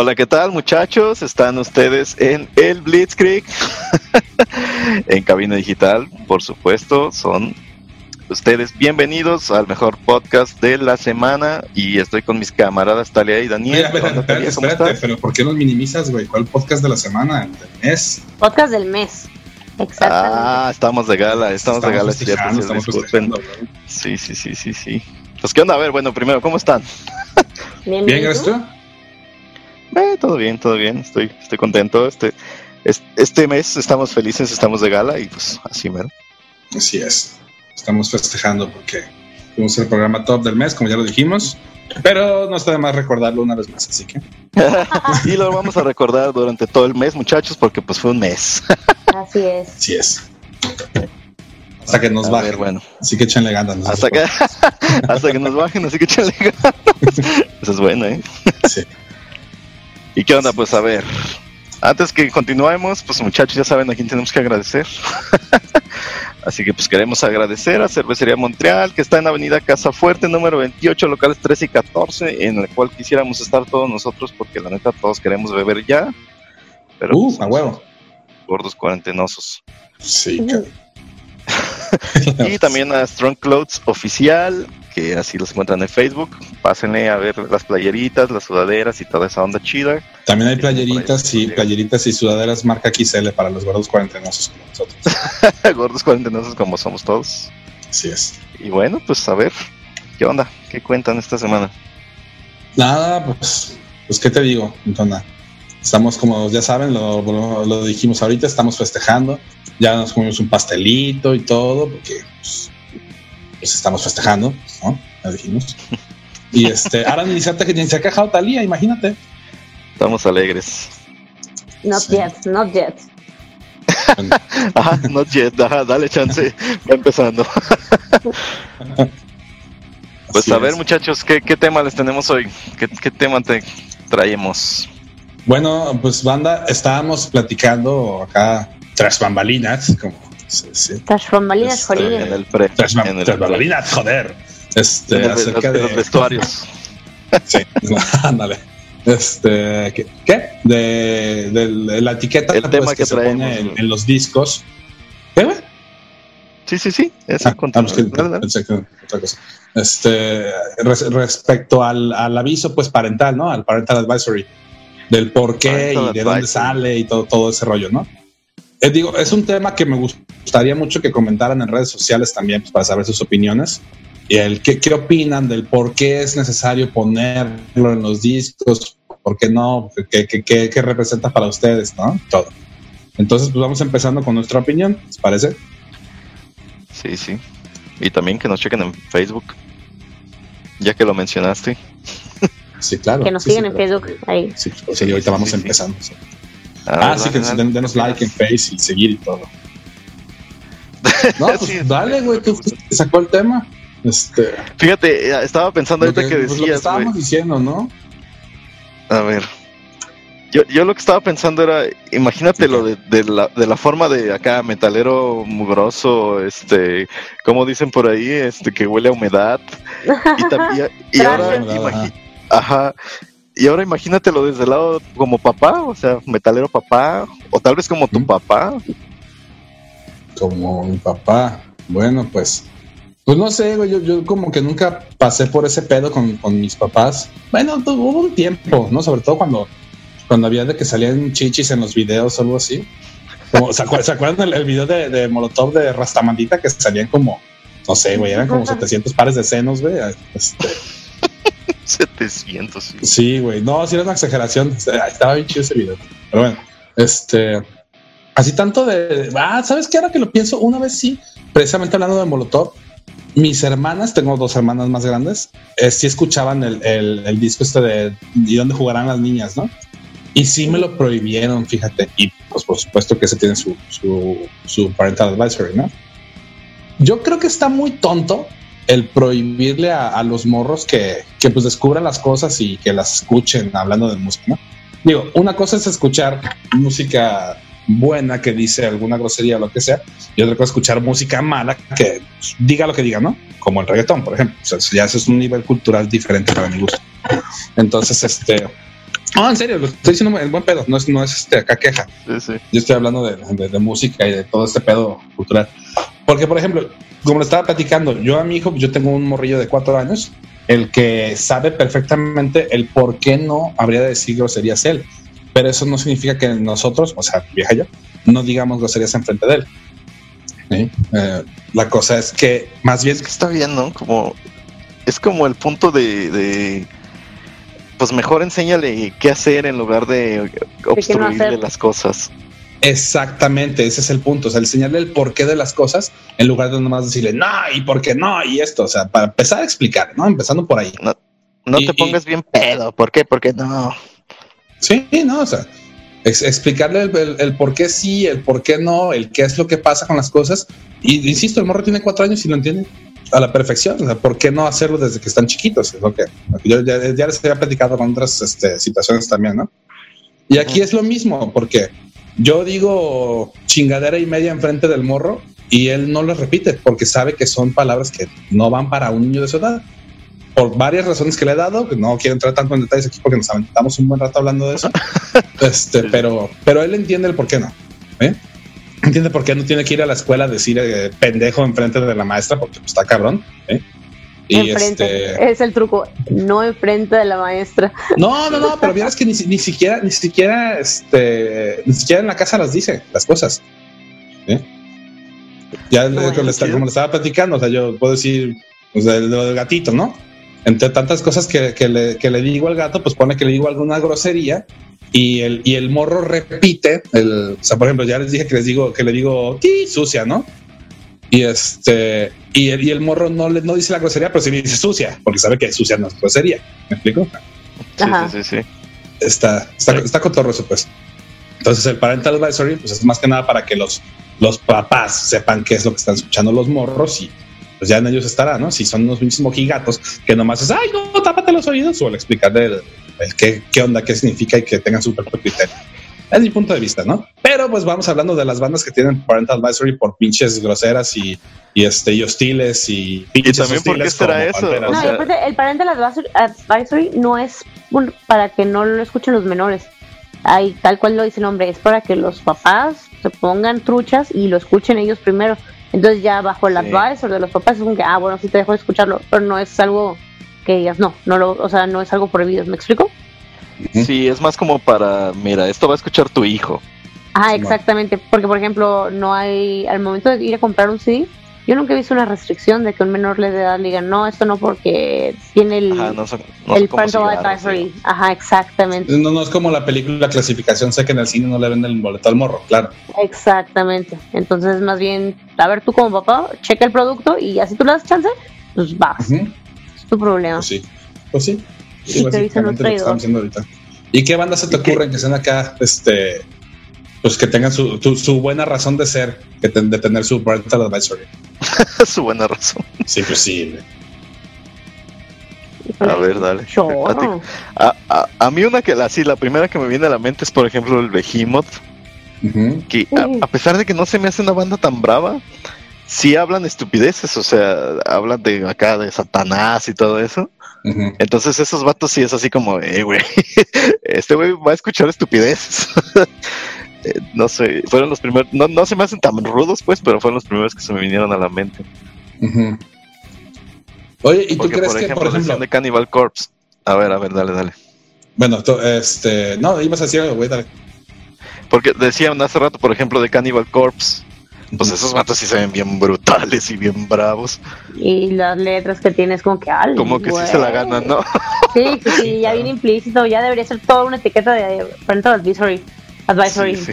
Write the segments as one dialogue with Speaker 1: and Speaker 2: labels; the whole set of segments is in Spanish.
Speaker 1: Hola, ¿qué tal muchachos? Están ustedes en el Blitzkrieg, en cabina digital, por supuesto, son ustedes bienvenidos al mejor podcast de la semana y estoy con mis camaradas Talia y Daniel.
Speaker 2: espérate, espérate, pero ¿por qué nos minimizas, güey? ¿Cuál podcast de la semana? ¿Del mes?
Speaker 3: Podcast del mes. Exactamente.
Speaker 1: Ah, estamos de gala, estamos, de gala,
Speaker 2: cierto, estamos
Speaker 1: Sí, sí, sí, sí, sí. Pues qué onda, a ver, bueno, primero, ¿cómo están?
Speaker 3: Bien,
Speaker 2: Bien, gracias tú.
Speaker 1: Eh, todo bien, todo bien, estoy, estoy contento. Este, este mes estamos felices, estamos de gala y pues así mero.
Speaker 2: Así es. Estamos festejando porque fuimos el programa top del mes, como ya lo dijimos. Pero no está de más recordarlo una vez más, así que.
Speaker 1: y lo vamos a recordar durante todo el mes, muchachos, porque pues fue un mes.
Speaker 3: Así es.
Speaker 2: Así es. Hasta que nos
Speaker 1: A
Speaker 2: bajen.
Speaker 1: ver, bueno.
Speaker 2: Así que échenle ganas.
Speaker 1: Hasta que, hasta que nos bajen, así que échale ganas. Eso es bueno, ¿eh?
Speaker 2: Sí.
Speaker 1: ¿Y qué onda? Pues a ver, antes que continuemos, pues muchachos ya saben a quién tenemos que agradecer. Así que pues queremos agradecer a Cervecería Montreal, que está en Avenida Casa Fuerte, número 28, locales 13 y 14, en el cual quisiéramos estar todos nosotros, porque la neta todos queremos beber ya. Pero
Speaker 2: Uh,
Speaker 1: pues,
Speaker 2: a huevo.
Speaker 1: gordos cuarentenosos.
Speaker 2: Sí, cabrón.
Speaker 1: Y también a Strong Clothes Oficial, que así los encuentran en Facebook. Pásenle a ver las playeritas, las sudaderas y toda esa onda chida.
Speaker 2: También hay playeritas y playeritas y sudaderas marca XL para los gordos cuarentenosos como nosotros.
Speaker 1: gordos cuarentenosos como somos todos.
Speaker 2: Así es.
Speaker 1: Y bueno, pues a ver, ¿qué onda? ¿Qué cuentan esta semana?
Speaker 2: Nada, pues, pues qué te digo, Antona. Estamos como ya saben, lo, lo- lo dijimos ahorita, estamos festejando. Ya nos comimos un pastelito y todo, porque pues, pues estamos festejando, ¿no? Ya dijimos. Y este, ahora ni se, ha- ni se ha quejado Talía, imagínate.
Speaker 1: Estamos alegres.
Speaker 3: Not
Speaker 2: Sí.
Speaker 3: yet, not yet.
Speaker 1: Ajá, not yet, ajá, dale chance, va empezando. Pues
Speaker 2: Así
Speaker 1: a ver,
Speaker 2: es.
Speaker 1: muchachos, ¿qué, qué tema les tenemos hoy? ¿Qué, qué tema te traemos?
Speaker 2: Bueno, pues banda, estábamos platicando acá tras bambalinas, como se dice.
Speaker 3: Tras bambalinas,
Speaker 2: Este,
Speaker 3: jolines.
Speaker 1: En el pre.
Speaker 2: Tras,
Speaker 1: en el
Speaker 2: tras bambalinas, joder. Este,
Speaker 1: en el-
Speaker 2: acerca de
Speaker 1: los vestuarios.
Speaker 2: Sí, ándale. Este, ¿qué? qué? De, del- de la etiqueta
Speaker 1: El
Speaker 2: pues,
Speaker 1: tema
Speaker 2: que,
Speaker 1: que
Speaker 2: se pone en, en los discos. ¿Qué, güey?
Speaker 1: Sí, sí, sí. Eso,
Speaker 2: Ah,
Speaker 1: continúa.
Speaker 2: que-
Speaker 1: Dale, dale.
Speaker 2: pensé que era otra cosa. Este, res- respecto al, al aviso pues parental, ¿no? Al parental advisory, del por qué y de dónde sale y todo, todo ese rollo, ¿no? Eh, digo, es un tema que me gustaría mucho que comentaran en redes sociales también pues, para saber sus opiniones y el qué, qué opinan del por qué es necesario ponerlo en los discos, por qué no, qué, qué, qué- qué representa para ustedes, ¿no? Todo. Entonces, pues vamos empezando con nuestra opinión, ¿les parece?
Speaker 1: Sí, sí. Y también que nos chequen en Facebook. Ya que lo mencionaste.
Speaker 2: Sí, claro.
Speaker 3: Que nos
Speaker 2: Sí,
Speaker 3: sigan
Speaker 2: sí,
Speaker 3: en
Speaker 2: claro.
Speaker 3: Facebook. Ahí.
Speaker 2: Sí, sí, ahorita vamos
Speaker 1: sí, sí.
Speaker 2: empezando. sí.
Speaker 1: Ah,
Speaker 2: Ah, sí, que den- denos like en Face y seguir y todo. No, pues
Speaker 1: Sí,
Speaker 2: dale, güey, que sacó el tema. Este,
Speaker 1: Fíjate, eh, estaba pensando ahorita
Speaker 2: que,
Speaker 1: que
Speaker 2: pues, lo que
Speaker 1: decías,
Speaker 2: estábamos diciendo, ¿no?
Speaker 1: A ver. Yo, yo lo que estaba pensando era, imagínate
Speaker 2: Sí,
Speaker 1: lo de, de la, de la forma de acá, metalero mugroso, este, como dicen por ahí, este, que huele a humedad. Y, tam- y- y ahora, imagi- ajá, y ahora imagínatelo desde el lado como papá, o sea, metalero papá, o tal vez como tu
Speaker 2: Ujú.
Speaker 1: papá.
Speaker 2: Como mi papá. Bueno, pues. Pues no sé, güey, yo, yo como que nunca pasé por ese pedo con, con mis papás. Bueno, hubo un tiempo, ¿no? Sobre todo cuando, cuando había de que salían chichis en los videos o algo así. Como, ¿se, acuer- se acuerdan el, el video de, de Molotov de Rastamandita que salían como, no sé, güey, eran como 700 pares de senos, güey? Este,
Speaker 1: 700. sí.
Speaker 2: Sí, güey. No, sí era una exageración. Estaba bien chido ese video. Pero bueno, este. Así tanto de. Ah, ¿sabes qué? Ahora que lo pienso, una vez sí, precisamente hablando de Molotov, mis hermanas, tengo dos hermanas más grandes, eh, sí escuchaban el, el, disco este de ¿Y dónde jugarán las niñas, no? Y sí me lo prohibieron, fíjate. Y pues por supuesto que ese tiene su, su, su parental advisory, ¿no? Yo creo que está muy tonto el prohibirle a, a los morros que, que pues descubran las cosas y que las escuchen hablando de música, ¿no? Digo, una cosa es escuchar música buena que dice alguna grosería o lo que sea, y otra cosa es escuchar música mala que pues, diga lo que diga, ¿no? Como el reggaetón, por ejemplo. O sea, ya eso es un nivel cultural diferente para mi gusto. Entonces, este. No, en serio, lo estoy diciendo en buen pedo, no es, no es este, acá queja.
Speaker 1: Sí, sí.
Speaker 2: Yo estoy hablando de, de- de música y de todo este pedo cultural. Porque, por ejemplo, como lo estaba platicando, yo a mi hijo, yo tengo un morrillo de cuatro años, el que sabe perfectamente el por qué no habría de decir groserías él. Pero eso no significa que nosotros, o sea, vieja yo, no digamos groserías enfrente de él. ¿Sí? Eh, la cosa es que más bien
Speaker 1: Es que está bien, ¿no? Como es como el punto de, de pues mejor enséñale qué hacer en lugar de obstruirle las cosas.
Speaker 2: Exactamente, ese es el punto. O sea, enseñarle el porqué de las cosas en lugar de nomás decirle no y por qué no y esto. O sea, para empezar a explicar, ¿no? Empezando por ahí.
Speaker 1: No
Speaker 2: Y-
Speaker 1: te pongas bien pedo, ¿por qué? Porque no.
Speaker 2: Sí, no, o sea, ex- explicarle el, el- el por qué sí, el por qué no, el qué es lo que pasa con las cosas. Y insisto, el morro tiene cuatro años y lo entiende a la perfección. O sea, ¿por qué no hacerlo desde que están chiquitos? Es lo que lo que yo ya, ya les había platicado con otras este, situaciones también, ¿no? Y aquí es lo mismo, porque yo digo chingadera y media enfrente del morro y él no lo repite porque sabe que son palabras que no van para un niño de su edad. Por varias razones que le he dado, que no quiero entrar tanto en detalles aquí porque nos aventamos un buen rato hablando de eso. este, pero, pero él entiende el por qué no. ¿eh? Entiende por qué no tiene que ir a la escuela a decir eh, pendejo enfrente de la maestra porque pues, está cabrón. ¿eh? Y
Speaker 3: enfrente.
Speaker 2: este,
Speaker 3: Es el truco. No enfrente de la maestra.
Speaker 2: no, no, no, pero vieras que ni, ni siquiera, ni siquiera, este, ni siquiera en la casa las dice las cosas. ¿eh? Ya
Speaker 3: Bueno,
Speaker 2: como, le está- como le estaba platicando, o sea, yo puedo decir, o sea, lo del gatito, ¿no? Entre tantas cosas que, que le, que le digo al gato, pues pone que le digo alguna grosería y el, y el morro repite, el, o sea, por ejemplo, ya les dije que les digo, que le digo, "Ti", sucia, ¿no? Y este, y el, y el morro no le no dice la grosería, pero sí dice sucia, porque sabe que sucia no es grosería. ¿Me explico?
Speaker 1: Sí,
Speaker 3: Ajá.
Speaker 1: sí, sí, sí.
Speaker 2: está, está, está cotorro eso, pues. Entonces, el parental advisory, pues es más que nada para que los, los papás sepan qué es lo que están escuchando los morros y pues ya en ellos estará, ¿no? Si son unos mismos mojigatos que nomás es, ay, no, tápate los oídos, o el explicarle el, el qué, qué onda, qué significa y que tengan su propio criterio. Es mi punto de vista, ¿no? Pero pues vamos hablando de las bandas que tienen parental advisory por pinches groseras y, y este y hostiles y pinches
Speaker 1: también por qué será eso,
Speaker 3: No, y
Speaker 1: sea-
Speaker 3: aparte, el parental advisory, advisory no es un- para que no lo escuchen los menores. Ahí, tal cual lo dice el nombre, es para que los papás se pongan truchas y lo escuchen ellos primero. Entonces ya bajo el
Speaker 1: Sí.
Speaker 3: advisor de los papás es como que, ah, bueno, sí te dejo de escucharlo, pero no es algo que digas, no, no lo, o sea, no es algo prohibido, ¿me explico?
Speaker 1: Sí, es más como para, mira, esto va a escuchar tu hijo.
Speaker 3: Ah, exactamente, porque por ejemplo, no hay, al momento de ir a comprar un CD, yo nunca he visto una restricción de que un menor de edad le diga, no, esto no porque tiene el,
Speaker 1: Ajá, no son, no
Speaker 3: el parental advisory. Ajá, exactamente.
Speaker 2: No, no es como la película clasificación, sé que en el cine no le venden el boleto al morro, claro.
Speaker 3: Exactamente. Entonces, más bien, a ver, tú como papá, checa el producto y así tú le das chance, pues vas, es tu problema.
Speaker 2: Pues sí, pues sí. Sí,
Speaker 3: Y te dicen un
Speaker 2: básicamente lo que
Speaker 3: traidor.
Speaker 2: estamos haciendo ahorita. ¿Y qué bandas se te ocurren que sean acá, este, pues que tengan su, tu- su buena razón de ser, que ten- de tener su parental advisory?
Speaker 1: su buena razón.
Speaker 2: Sí, pues sí.
Speaker 1: A ver, dale. A, a, a mí una que la, sí, la primera que me viene a la mente es, por ejemplo, el Behemoth, que a, a pesar de que no se me hace una banda tan brava, sí hablan estupideces, o sea, hablan de acá de Satanás y todo eso. Entonces esos vatos sí es así como, eh, güey, este güey va a escuchar estupideces. Eh, no sé, fueron los primeros, no, no se me hacen tan rudos pues, pero fueron los primeros que se me vinieron a la mente.
Speaker 2: Ujú. Oye, ¿y tú
Speaker 1: Porque,
Speaker 2: crees
Speaker 1: por
Speaker 2: que,
Speaker 1: ejemplo,
Speaker 2: por ejemplo,
Speaker 1: de Cannibal Corpse. A ver, a ver, dale, dale.
Speaker 2: bueno, tú, este, no, ibas a decir algo, güey, dale.
Speaker 1: Porque decían hace rato, por ejemplo, de Cannibal Corpse. Pues esos vatos sí se ven bien brutales y bien bravos.
Speaker 3: Y las letras que tienes como que al
Speaker 1: Como que sí se la ganan, ¿no?
Speaker 3: Sí, que sí,
Speaker 2: Sí,
Speaker 3: ya viene implícito, ya debería ser toda una etiqueta de parental advisory. Advisory.
Speaker 1: Sí, sí.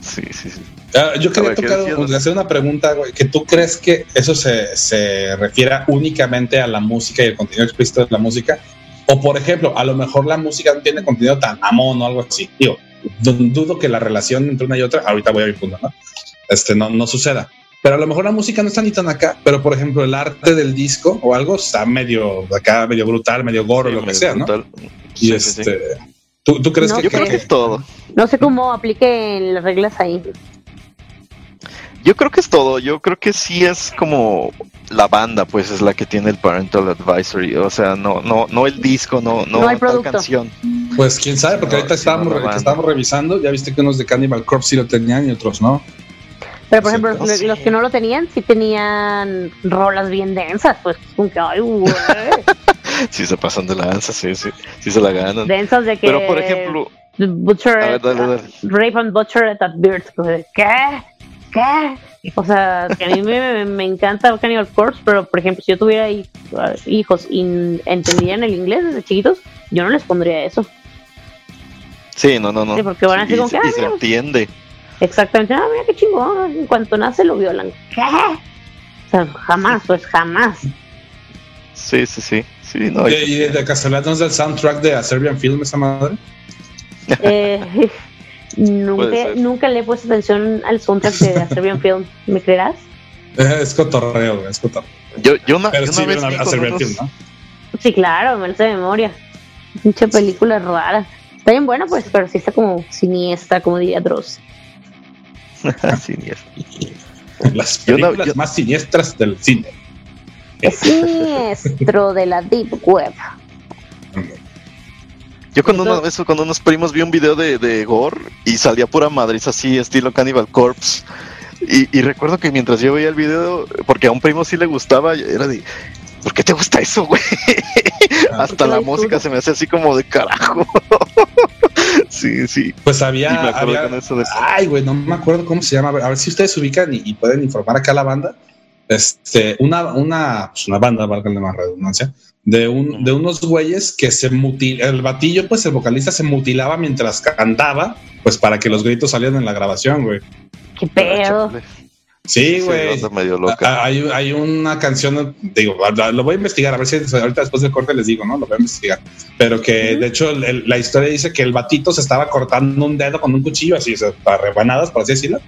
Speaker 1: Sí, sí, sí.
Speaker 2: Ah, yo quería
Speaker 1: A ver, ¿qué
Speaker 2: tocar,
Speaker 1: decías?
Speaker 2: hacer una pregunta, güey, que tú crees que eso se, se refiera únicamente a la música y el contenido explícito de la música, O por ejemplo, a lo mejor la música no tiene contenido tan amón o algo así. Digo, du- dudo que la relación entre una y otra, ahorita voy a mi punto, ¿no? Este no, no suceda. Pero a lo mejor la música no está ni tan acá, pero por ejemplo, el arte del disco o algo está medio acá, medio brutal, medio gorro, lo que sea, ¿no?
Speaker 1: Brutal.
Speaker 2: Y
Speaker 1: Sí, sí, sí.
Speaker 2: este, ¿tú, tú crees
Speaker 3: No
Speaker 2: que,
Speaker 1: Yo creo
Speaker 3: sé.
Speaker 1: que es todo.
Speaker 3: No sé cómo apliquen las reglas ahí.
Speaker 1: Yo creo que es todo. Yo creo que sí es como la banda, pues es la que tiene el parental advisory. O sea, no, no, no el disco, no, no,
Speaker 3: No
Speaker 1: tal canción.
Speaker 2: Pues quién sabe, porque
Speaker 1: No,
Speaker 2: ahorita estábamos, estábamos revisando, ya viste que unos de Cannibal Corpse sí lo tenían y otros no.
Speaker 3: Pero por
Speaker 2: Sí,
Speaker 3: ejemplo,
Speaker 1: no
Speaker 3: los,
Speaker 1: sé.
Speaker 3: los que no lo tenían, sí tenían rolas bien densas, pues como que, ay, güey.
Speaker 1: Sí se pasan de lanza, sí, sí, sí se la ganan.
Speaker 3: densas de que.
Speaker 1: Pero por ejemplo,
Speaker 3: Butcher,
Speaker 1: ver, dale, dale.
Speaker 3: Rape and Butcher at Beard. de, ¿Qué? ¿Qué? O sea, que a mí me, me encanta Cannibal Corpse, pero por ejemplo, si yo tuviera hi- hijos y n- entendieran el inglés desde chiquitos, yo no les pondría eso.
Speaker 1: sí, no, no, no.
Speaker 3: Sí, porque van a decir como
Speaker 1: y se-
Speaker 3: que,
Speaker 1: y se
Speaker 3: mira.
Speaker 1: entiende.
Speaker 3: Exactamente, ah, mira qué chingón. En cuanto nace lo violan. ¿Qué? O sea, jamás, pues jamás.
Speaker 1: Sí, sí, sí. Sí, no,
Speaker 2: Y,
Speaker 1: y-
Speaker 2: de casualidad no es del soundtrack de A Serbian Film esa madre.
Speaker 3: Eh, nunca, nunca le he puesto atención al soundtrack de A Serbian Film. ¿Me creerás?
Speaker 2: Eh, Es cotorreo, es cotorreo.
Speaker 1: yo, yo una,
Speaker 2: Pero
Speaker 1: yo
Speaker 2: sí
Speaker 1: una vez
Speaker 2: a, Serbian Film, ¿no?
Speaker 3: Sí, claro, me lo sé de memoria. Mucha película rara. Está bien buena, pues, pero sí está como siniestra, como diría Dross.
Speaker 1: Siniestro.
Speaker 2: Las
Speaker 1: Yo no-
Speaker 2: películas
Speaker 1: yo-
Speaker 2: más siniestras del cine.
Speaker 3: Es siniestro de la Deep Web.
Speaker 1: Yo una
Speaker 3: Entonces-
Speaker 1: vez con unos primos vi un video de, de Gore y salía pura madriz así, estilo Cannibal Corpse. Y, y recuerdo que mientras yo veía el video, porque a un primo sí le gustaba, era de, ¿por qué te gusta eso, güey?
Speaker 2: Ah.
Speaker 1: Hasta la música se me hace así como de carajo. sí, sí.
Speaker 2: Pues había.
Speaker 1: eso de...
Speaker 2: Ay, güey, no me acuerdo cómo se llama. A ver, a ver si ustedes se ubican y, y pueden informar acá a la banda. Este, una, una, pues una banda, valga la más redundancia, de, un, de unos güeyes que se mutil, el batillo, pues el vocalista se mutilaba mientras cantaba, pues para que los gritos salieran en la grabación, güey.
Speaker 3: Qué pedo.
Speaker 2: Sí, güey. Hay, hay una canción, digo, lo voy a investigar, a ver si ahorita después del corte les digo, ¿no? Lo voy a investigar. Pero que
Speaker 3: Ujú.
Speaker 2: de hecho el- la historia dice que el batito se estaba cortando un dedo con un cuchillo, así, o sea, para rebanadas, por así decirlo.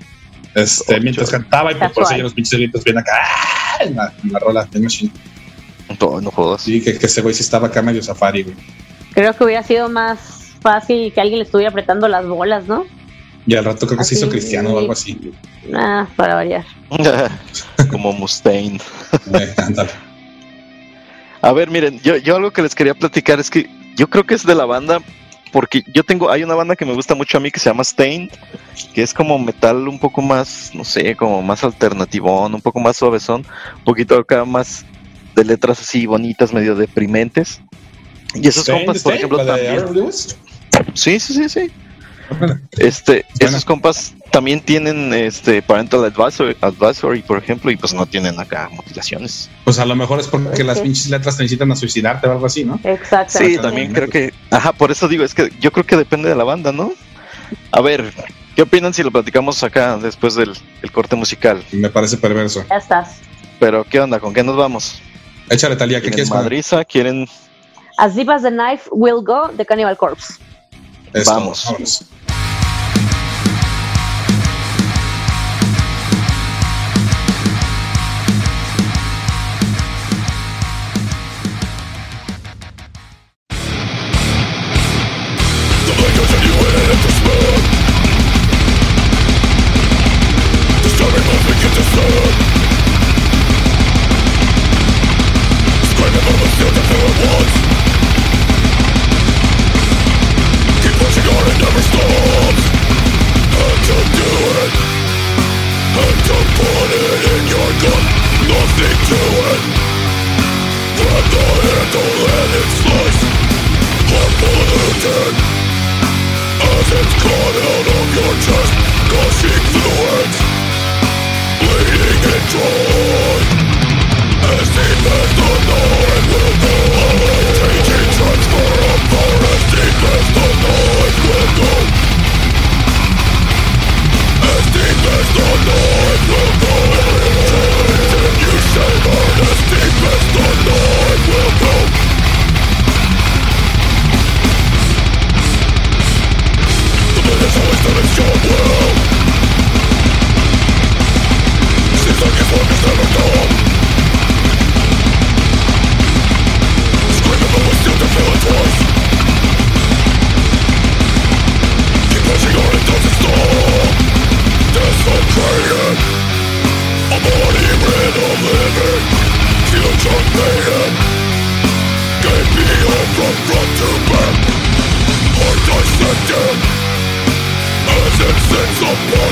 Speaker 2: Este,
Speaker 1: Oh,
Speaker 2: mientras
Speaker 1: chale.
Speaker 2: cantaba y pues, por eso los pinches gritos bien acá ¡ah! en la, en la rola de Machine.
Speaker 1: No, no jodas.
Speaker 2: Sí, que, que ese güey sí estaba acá medio safari, güey.
Speaker 3: Creo que hubiera sido más fácil que alguien le estuviera apretando las bolas, ¿no?
Speaker 2: Y al rato creo que se hizo cristiano o algo así.
Speaker 3: Ah, para variar.
Speaker 1: como Mustaine.
Speaker 2: Eh.
Speaker 1: A ver, miren, yo, yo algo que les quería platicar es que yo creo que es de la banda, porque yo tengo, hay una banda que me gusta mucho a mí que se llama Stained, que es como metal un poco más, no sé, como más alternativón, un poco más suavezón, un poquito acá más de letras así bonitas, medio deprimentes. Y esos
Speaker 2: Stain,
Speaker 1: compas, por ejemplo,
Speaker 2: la de
Speaker 1: también. Sí, sí, sí, sí. Este,
Speaker 2: Buena.
Speaker 1: esos compas también tienen este parental advisory, advisory, por ejemplo, y pues no tienen acá mutilaciones.
Speaker 2: Pues a lo mejor es porque las pinches letras te incitan a suicidarte o algo así, ¿no?
Speaker 3: Exactamente.
Speaker 1: Sí, también creo que, ajá, por eso digo, es que yo creo que depende de la banda, ¿no? A ver, ¿qué opinan si lo platicamos acá después del el corte musical?
Speaker 2: Me parece perverso.
Speaker 3: Ya estás.
Speaker 1: Pero, ¿qué onda? ¿Con qué nos vamos?
Speaker 2: Échale, Talía, ¿qué
Speaker 1: ¿Quieren
Speaker 2: quieres
Speaker 1: madriza? ¿Quieren?
Speaker 3: As Deep as the Knife Will Go de Cannibal Corpse.
Speaker 2: Esto,
Speaker 1: Vamos.
Speaker 2: vámonos.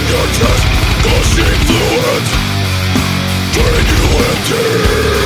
Speaker 4: your chest Gushing fluids, drain you empty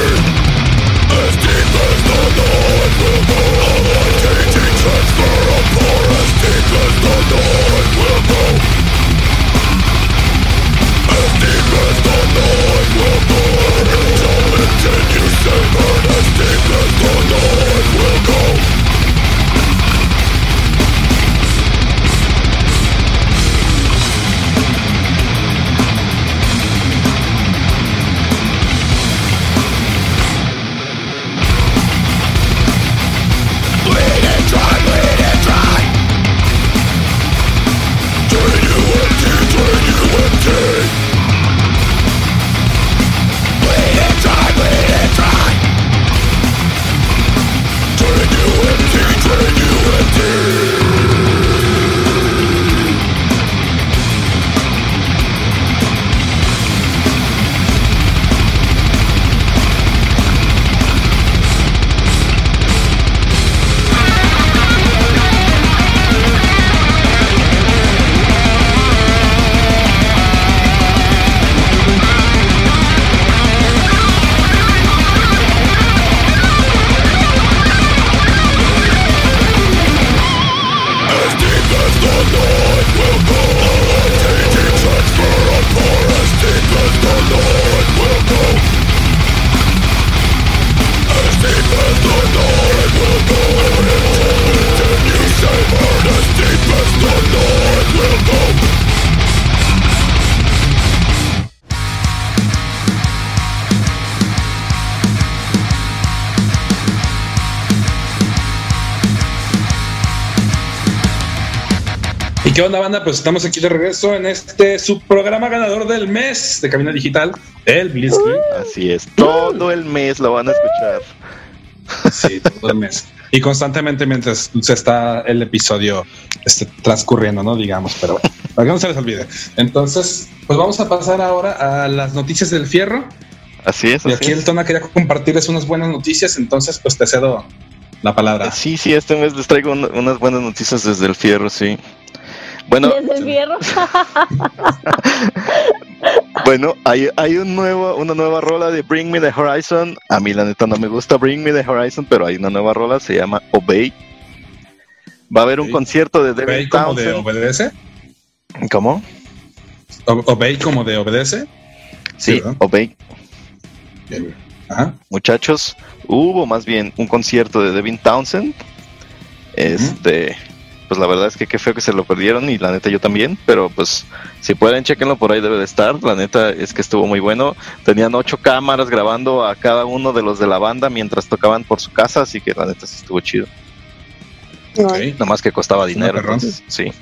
Speaker 2: ¿Y qué onda, banda? Pues estamos aquí de regreso en este subprograma ganador del mes de Cabina Digital, el Blitzkrieg.
Speaker 1: Así es, todo el mes lo van a escuchar.
Speaker 2: Sí, todo el mes. Y constantemente mientras se está el episodio este, transcurriendo, ¿no? Digamos, pero bueno, para que no se les olvide. Entonces, pues vamos a pasar ahora a las noticias del fierro.
Speaker 1: Así es.
Speaker 2: Y
Speaker 1: así
Speaker 2: aquí
Speaker 1: es.
Speaker 2: el Tona quería compartirles unas buenas noticias, entonces pues te cedo la palabra.
Speaker 1: Sí, sí, este mes les traigo un- unas buenas noticias desde el fierro, sí. Bueno,
Speaker 3: Desde el fierro.
Speaker 1: bueno, hay, hay un nuevo, una nueva rola de Bring Me the Horizon. A mí la neta no me gusta Bring Me the Horizon, pero hay una nueva rola, se llama Obey. Va a haber un concierto de
Speaker 2: Obey
Speaker 1: Devin
Speaker 2: como de
Speaker 1: Townsend.
Speaker 2: obedece.
Speaker 1: ¿Cómo?
Speaker 2: O- Obey como de obedece.
Speaker 1: Sí,
Speaker 2: ¿verdad?
Speaker 1: Obey.
Speaker 2: Bien. Ajá.
Speaker 1: Muchachos, hubo más bien un concierto de Devin Townsend. Este, pues la verdad es que qué feo que se lo perdieron y la neta yo también, pero pues si pueden chequenlo por ahí debe de estar. La neta es que estuvo muy bueno. Tenían ocho cámaras grabando a cada uno de los de la banda mientras tocaban por su casa, así que la neta sí estuvo chido.
Speaker 2: Ok.
Speaker 1: Nada más que costaba dinero. entonces, sí.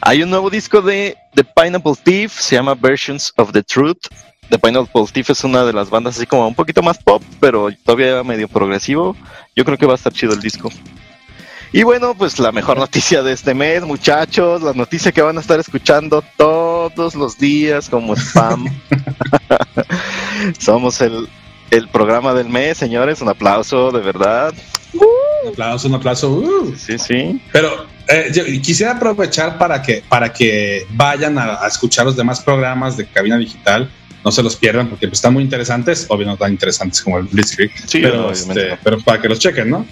Speaker 1: Hay un nuevo disco de The Pineapple Thief, se llama Versions of the Truth. The Pineapple Thief es una de las bandas así como un poquito más pop, pero todavía medio progresivo. Yo creo que va a estar chido el disco. Y bueno, pues la mejor noticia de este mes, muchachos, la noticia que van a estar escuchando todos los días como spam. Somos el, el programa del mes, señores. Un aplauso, de verdad.
Speaker 2: Un aplauso, un aplauso. Uh.
Speaker 1: Sí, sí.
Speaker 2: Pero eh, yo quisiera aprovechar para que, para que vayan a, a escuchar los demás programas de Cabina Digital. No se los pierdan porque pues, están muy interesantes. Obvio, no tan interesantes como el Blitzkrieg.
Speaker 1: Sí,
Speaker 2: pero, este, pero para que los chequen, ¿no?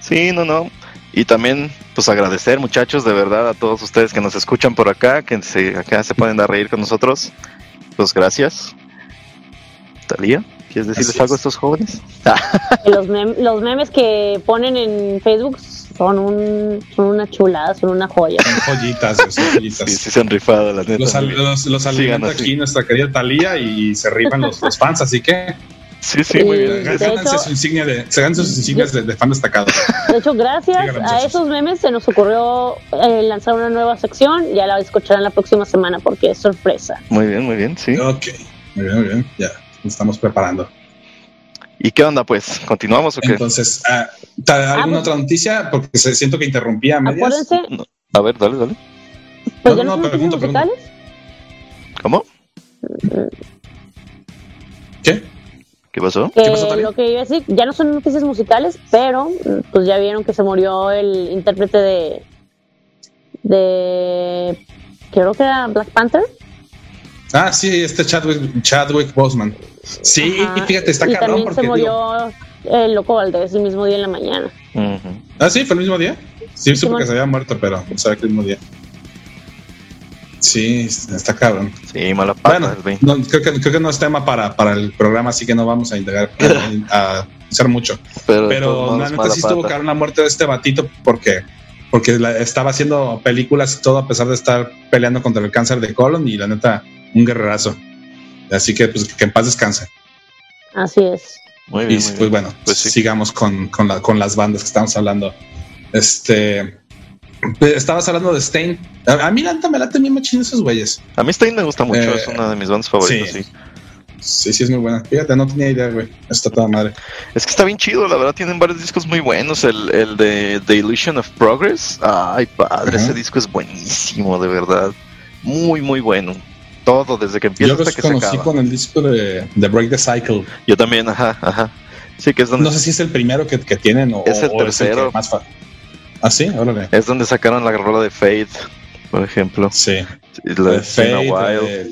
Speaker 1: Sí, no, no. Y también, pues agradecer, muchachos, de verdad, a todos ustedes que nos escuchan por acá, que se, acá se pueden dar reír con nosotros. Pues gracias. Talía, ¿quieres decirles
Speaker 2: Así
Speaker 1: algo a
Speaker 2: es.
Speaker 1: estos jóvenes?
Speaker 3: Los, mem- los memes que ponen en Facebook son, un, son una chulada, son una joya.
Speaker 2: Son joyitas, son joyitas.
Speaker 1: Sí, sí se han rifado, la neta.
Speaker 2: Los, al- los, los alimenta aquí nuestra querida Talía y se rifan los, los fans, así que
Speaker 1: Sí, sí, muy bien.
Speaker 3: De
Speaker 2: gánense
Speaker 3: hecho-
Speaker 2: su insignia de, se ganan sus insignias de, de fan destacado.
Speaker 3: De hecho, gracias a esos memes se nos ocurrió eh, lanzar una nueva sección. Ya la escucharán la próxima semana porque es sorpresa.
Speaker 1: Muy bien, muy bien, sí.
Speaker 2: Ok, muy bien, muy bien. Ya, nos estamos preparando.
Speaker 1: ¿Y qué onda, pues? ¿Continuamos o qué?
Speaker 2: Entonces, ah, ¿ta- ¿alguna
Speaker 3: Ah, pues-
Speaker 2: otra noticia? Porque se, siento que interrumpí a medias.
Speaker 3: Acuérdense,
Speaker 1: No. A ver, dale, dale.
Speaker 3: pues
Speaker 2: No,
Speaker 3: ya
Speaker 2: no,
Speaker 3: no, son
Speaker 2: pregunto,
Speaker 3: noticias musicales.
Speaker 1: ¿Cómo?
Speaker 2: ¿Qué?
Speaker 1: ¿Qué pasó?
Speaker 3: Que
Speaker 2: ¿Qué pasó, Tali?
Speaker 3: lo que iba a decir, ya no son noticias musicales, pero pues ya vieron que se murió el intérprete de. de. creo que era Black Panther.
Speaker 2: Ah, sí, este Chadwick, Chadwick Boseman. Sí,
Speaker 3: Ajá,
Speaker 2: y fíjate, está
Speaker 3: y
Speaker 2: cabrón
Speaker 3: también
Speaker 2: porque
Speaker 3: se
Speaker 2: digo-
Speaker 3: murió el Loco Valdés el mismo día en la mañana.
Speaker 1: Ujú.
Speaker 2: Ah, sí, fue el mismo día. Sí, supe
Speaker 3: Simón.
Speaker 2: que se había muerto, pero no sabía que el mismo día. Sí, está cabrón.
Speaker 1: Sí, mala pata.
Speaker 2: Bueno, no, creo, que, creo que no es tema para, para el programa, así que no vamos a indagar, a hacer mucho.
Speaker 1: pero,
Speaker 2: Pero la neta sí estuvo
Speaker 1: pata.
Speaker 2: cabrón la muerte de este batito porque, porque la- estaba haciendo películas y todo a pesar de estar peleando contra el cáncer de colon y la neta, un guerrerazo. Así que pues que en paz descanse.
Speaker 3: Así es.
Speaker 1: Muy
Speaker 2: Y
Speaker 1: bien, muy
Speaker 2: pues
Speaker 1: bien.
Speaker 2: bueno,
Speaker 1: Pues sí.
Speaker 2: sigamos con, con, la- con las bandas que estamos hablando. Este. Estabas hablando de Stain. A, a mí la neta me late bien machín esos güeyes.
Speaker 1: A mí Stein me gusta mucho,
Speaker 2: Eh,
Speaker 1: es una de mis bandas favoritas, sí.
Speaker 2: sí. Sí, sí, es muy buena. Fíjate, no tenía idea, güey. Está toda madre.
Speaker 1: Es que está bien chido, la verdad, tienen varios discos muy buenos. El, el de The Illusion of Progress. Ay, padre, ese disco es buenísimo, de verdad. Muy, muy bueno. Todo, desde que empieza
Speaker 2: Yo
Speaker 1: hasta que se
Speaker 2: conocí
Speaker 1: acaba.
Speaker 2: con el disco de, de Break the Cycle.
Speaker 1: Yo también, ajá, ajá. Sí, que es donde,
Speaker 2: No sé si es el primero que, que tienen o
Speaker 1: Es el tercero.
Speaker 2: que más fa- Ah, sí, órale.
Speaker 1: es donde sacaron la rola de Fade, por ejemplo.
Speaker 2: Sí.
Speaker 1: La de
Speaker 2: Fade, eh,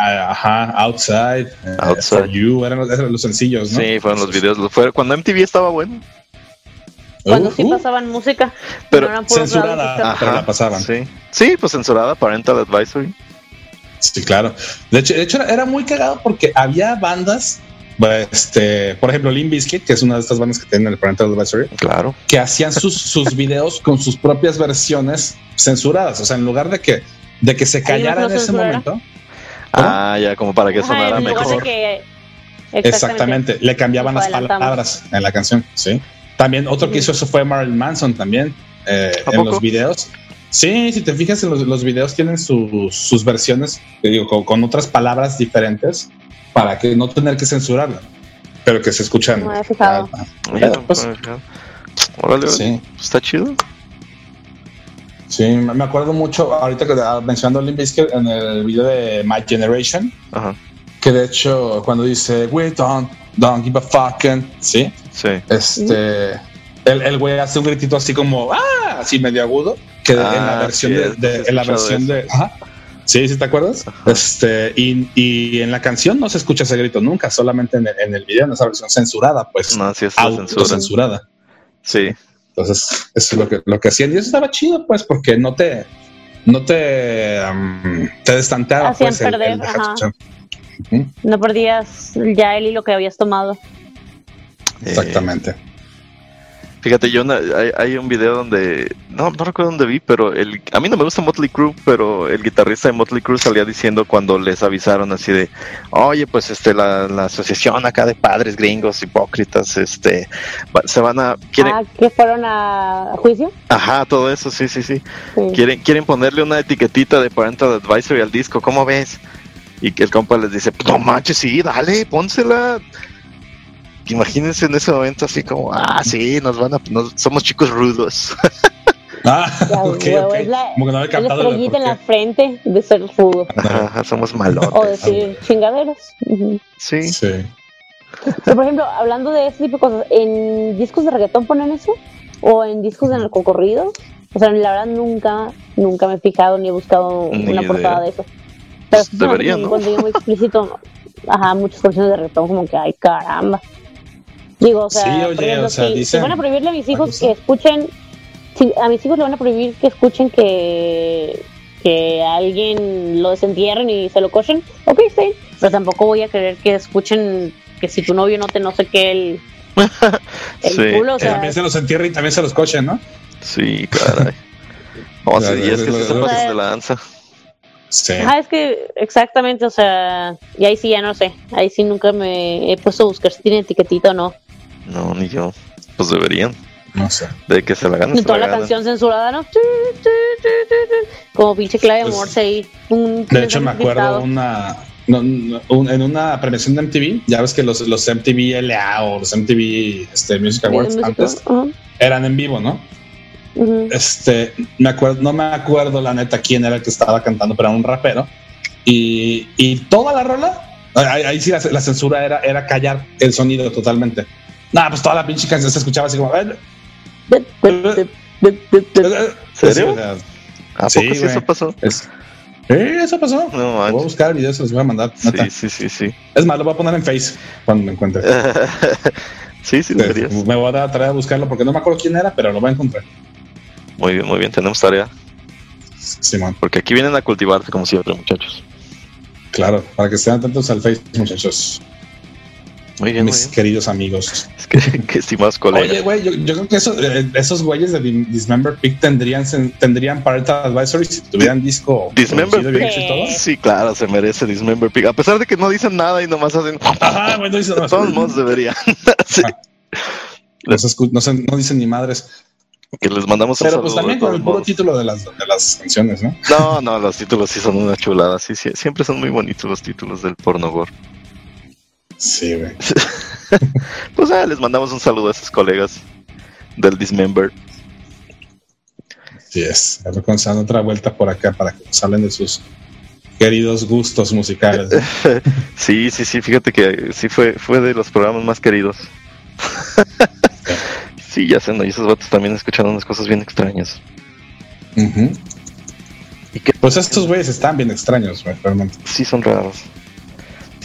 Speaker 2: ah, ajá, Outside, eh,
Speaker 1: Outside.
Speaker 2: For You, eran los, eran los sencillos, ¿no?
Speaker 1: Sí, fueron los videos. fue- cuando MTV estaba bueno.
Speaker 3: Cuando
Speaker 2: Uh,
Speaker 3: sí
Speaker 2: uh,
Speaker 3: pasaban música.
Speaker 1: Pero
Speaker 3: no eran puros
Speaker 2: censurada. pero la pasaban.
Speaker 1: Sí. sí, pues censurada, Parental Advisory.
Speaker 2: Sí, claro. De hecho, de hecho era, era muy cagado porque había bandas, este, por ejemplo, Limp Bizkit, que es una de estas bandas que tienen el Parental Advisory,
Speaker 1: Claro.
Speaker 2: que hacían sus, sus videos con sus propias versiones censuradas. O sea, en lugar de que, de que se callara en ese momento,
Speaker 1: Ah, ya, como para que
Speaker 3: Ajá,
Speaker 1: sonara
Speaker 3: de
Speaker 1: mejor.
Speaker 3: que-
Speaker 2: exactamente, le cambiaban las palabras en la canción. Sí. También otro que hizo eso fue Marilyn Manson también eh,
Speaker 1: ¿A
Speaker 2: en
Speaker 1: poco?
Speaker 2: los videos. Sí, si te fijas en los, los videos tienen sus- sus versiones, te digo, con, con otras palabras diferentes para que no tener que censurarla, pero que se escuchan.
Speaker 3: No fijado.
Speaker 2: Ah, ah, pues,
Speaker 1: Órale,
Speaker 2: sí,
Speaker 1: Está chido.
Speaker 2: sí, me acuerdo mucho ahorita que ah, mencionando Limp Bizkit en el video de My Generation,
Speaker 1: Ajá.
Speaker 2: que de hecho cuando dice we don't, don't give a fucking, sí,
Speaker 1: Sí.
Speaker 2: este, el, el güey hace un gritito así como, ah, así medio agudo, que en la
Speaker 1: Ah,
Speaker 2: versión
Speaker 1: sí,
Speaker 2: de,
Speaker 1: sí
Speaker 2: en la versión de, ajá, sí, sí te acuerdas,
Speaker 1: Ajá.
Speaker 2: este, y, y en la canción no se escucha ese grito nunca, solamente en el, en el video, en esa versión censurada, pues,
Speaker 1: No, sí es la censura.
Speaker 2: autocensurada.
Speaker 1: Sí.
Speaker 2: Entonces, eso es lo que, lo que hacían. Y eso estaba chido, pues, porque no te, no te, um, te destanteaba,
Speaker 3: Hacían
Speaker 2: pues, el-
Speaker 3: perder,
Speaker 2: el
Speaker 3: ajá. No perdías ya el hilo que habías tomado.
Speaker 1: Eh,
Speaker 2: Exactamente.
Speaker 1: Fíjate, yo hay, hay un video donde no, no recuerdo dónde vi, pero el, a mí no me gusta Motley Crue, pero el guitarrista de Motley Crue salía diciendo cuando les avisaron así de, oye, pues este la, la asociación acá de padres gringos hipócritas, este, se van a quieren,
Speaker 3: Ah, que fueron a, juicio.
Speaker 1: ajá, todo eso, sí, sí, sí,
Speaker 3: Sí.
Speaker 1: quieren quieren ponerle una etiquetita de parental advisory al disco, ¿cómo ves? Y que el compa les dice, pues no manches, sí, dale, pónsela. Imagínense en ese momento así como, ah, sí, nos van a, nos- somos chicos rudos.
Speaker 2: Ah,
Speaker 3: Ya,
Speaker 2: ok,
Speaker 3: huevo,
Speaker 2: ok.
Speaker 3: es la-
Speaker 2: Como que no había
Speaker 3: La
Speaker 2: captado el
Speaker 3: estrellita en la frente de ser rudo.
Speaker 1: Ajá, somos malotes.
Speaker 3: O decir chingaderos.
Speaker 1: Sí.
Speaker 2: Sí.
Speaker 3: Pero, por ejemplo, hablando de ese tipo de cosas, ¿en discos de reggaetón ponen eso? ¿O en discos de narcocorridos? O sea, la verdad nunca, nunca me he fijado ni he buscado
Speaker 1: Ni
Speaker 3: una
Speaker 1: idea.
Speaker 3: portada de eso. Pero sí,
Speaker 1: Debería, ¿no?
Speaker 3: contenido muy explícito. Ajá, muchas canciones de reggaetón como que, ay, caramba. Digo, o sea,
Speaker 2: Sí, oye,
Speaker 3: ejemplo,
Speaker 2: o sea,
Speaker 3: si, van a prohibirle a mis hijos que escuchen, si a mis hijos le van a prohibir que escuchen que que alguien lo desentierren y se lo cochen, ok, sí, pero tampoco voy a querer que escuchen que si tu novio no te no sé qué el, el
Speaker 1: Sí.
Speaker 3: culo, o
Speaker 2: Que
Speaker 3: sea,
Speaker 2: también se los entierra y también se los cochen, ¿no?
Speaker 1: Sí, caray. No, sí,
Speaker 2: Ya,
Speaker 1: y es que se pasan de lanza.
Speaker 2: Sí.
Speaker 3: Ajá, es que exactamente, o sea, y ahí sí ya no sé, ahí sí nunca me he puesto a buscar si tiene etiquetita o no.
Speaker 1: No, ni yo. Pues deberían.
Speaker 2: No sé.
Speaker 1: De que se la ganen.
Speaker 3: Y toda
Speaker 1: la
Speaker 3: canción censurada, ¿no? Como pinche clave de
Speaker 2: Pues,
Speaker 3: Morse ahí. Un,
Speaker 2: De hecho, me acuerdo una. no, no, un- en una premiación de MTV, ya ves que los, los MTV LA o los MTV este, Music Awards antes eran en vivo, ¿no? Este, me acuerdo, no me acuerdo la neta quién era el que estaba cantando, pero era un rapero. Y, y toda la rola Ahí, ahí sí la, la censura era, era callar el sonido totalmente. Nah, pues toda la pinche canción se escuchaba así como.
Speaker 1: ¿Serio?
Speaker 2: Sí,
Speaker 1: ¿A
Speaker 2: Sí,
Speaker 1: poco sí eso pasó?
Speaker 2: es- Eh, eso pasó.
Speaker 1: No
Speaker 2: Voy a buscar el video, se los voy a mandar.
Speaker 1: Sí, sí, sí, sí.
Speaker 2: Es más, lo voy a poner en Face cuando me encuentre.
Speaker 1: sí, sí, deberías.
Speaker 2: Me voy a dar tarea de buscarlo porque no me acuerdo quién era, pero lo voy a encontrar.
Speaker 1: Muy bien, muy bien, tenemos tarea.
Speaker 2: Simón,
Speaker 1: Porque aquí vienen a cultivarte como siempre, muchachos.
Speaker 2: claro, para que estén atentos al Face, muchachos,
Speaker 1: Muy bien, muy
Speaker 2: mis
Speaker 1: bien.
Speaker 2: queridos amigos.
Speaker 1: Es que, estimados colegas.
Speaker 2: Oye, güey, yo, yo creo que esos, eh, esos güeyes de Dismember Pick tendrían, tendrían parental advisory si tuvieran disco
Speaker 1: Dismember
Speaker 2: hecho y todo.
Speaker 1: Sí, claro, se merece Dismember Pig. A pesar de que no dicen nada y nomás hacen.
Speaker 2: Ajá, güey, no dicen
Speaker 1: De todos modos deberían. Sí.
Speaker 2: no, se escu- no se- no dicen ni madres.
Speaker 1: Que les mandamos un
Speaker 2: Pero pues
Speaker 1: saludo
Speaker 2: también con el puro
Speaker 1: modos.
Speaker 2: título de las, de las canciones, ¿no?
Speaker 1: No, no, los títulos sí son una chulada. Sí, sí, siempre son muy bonitos los títulos del porno gore.
Speaker 2: Sí, güey.
Speaker 1: Pues ah, les mandamos un saludo a esos colegas del Dismember.
Speaker 2: Sí es. A ver cuando se dan otra vuelta por acá para que nos hablen de sus queridos gustos musicales. ¿no?
Speaker 1: Sí, sí, sí, fíjate que sí fue, fue de los programas más queridos. Sí, ya sé, ¿no? Y esos vatos también escuchan unas cosas bien extrañas. ¿Y qué?
Speaker 2: Pues estos güeyes están bien extraños, güey, realmente.
Speaker 1: Sí son raros.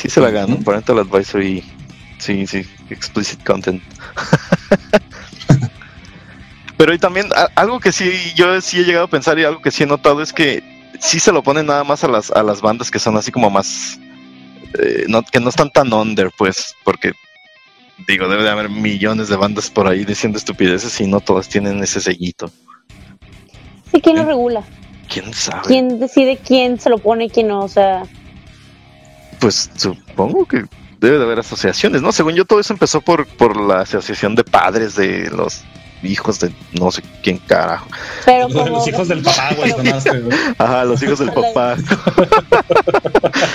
Speaker 1: Sí se la.
Speaker 2: Ujú.
Speaker 1: Parental Advisory. Sí, sí. Explicit content. Pero y también a- algo que sí yo sí he llegado a pensar y algo que sí he notado es que sí se lo ponen nada más a las a las bandas que son así como más eh, no, que no están tan under pues porque digo debe de haber millones de bandas por ahí diciendo estupideces y no todas tienen ese sellito.
Speaker 3: ¿Y quién lo regula?
Speaker 1: ¿Quién sabe?
Speaker 3: ¿Quién decide quién se lo pone y quién no? O sea,
Speaker 1: Pues supongo que debe de haber asociaciones, ¿no? Según yo, todo eso empezó por, por la asociación de padres de los hijos de no sé quién carajo.
Speaker 3: pero
Speaker 2: Los, hijos del papá, güey. sonaste, güey.
Speaker 1: Ajá, los hijos del papá.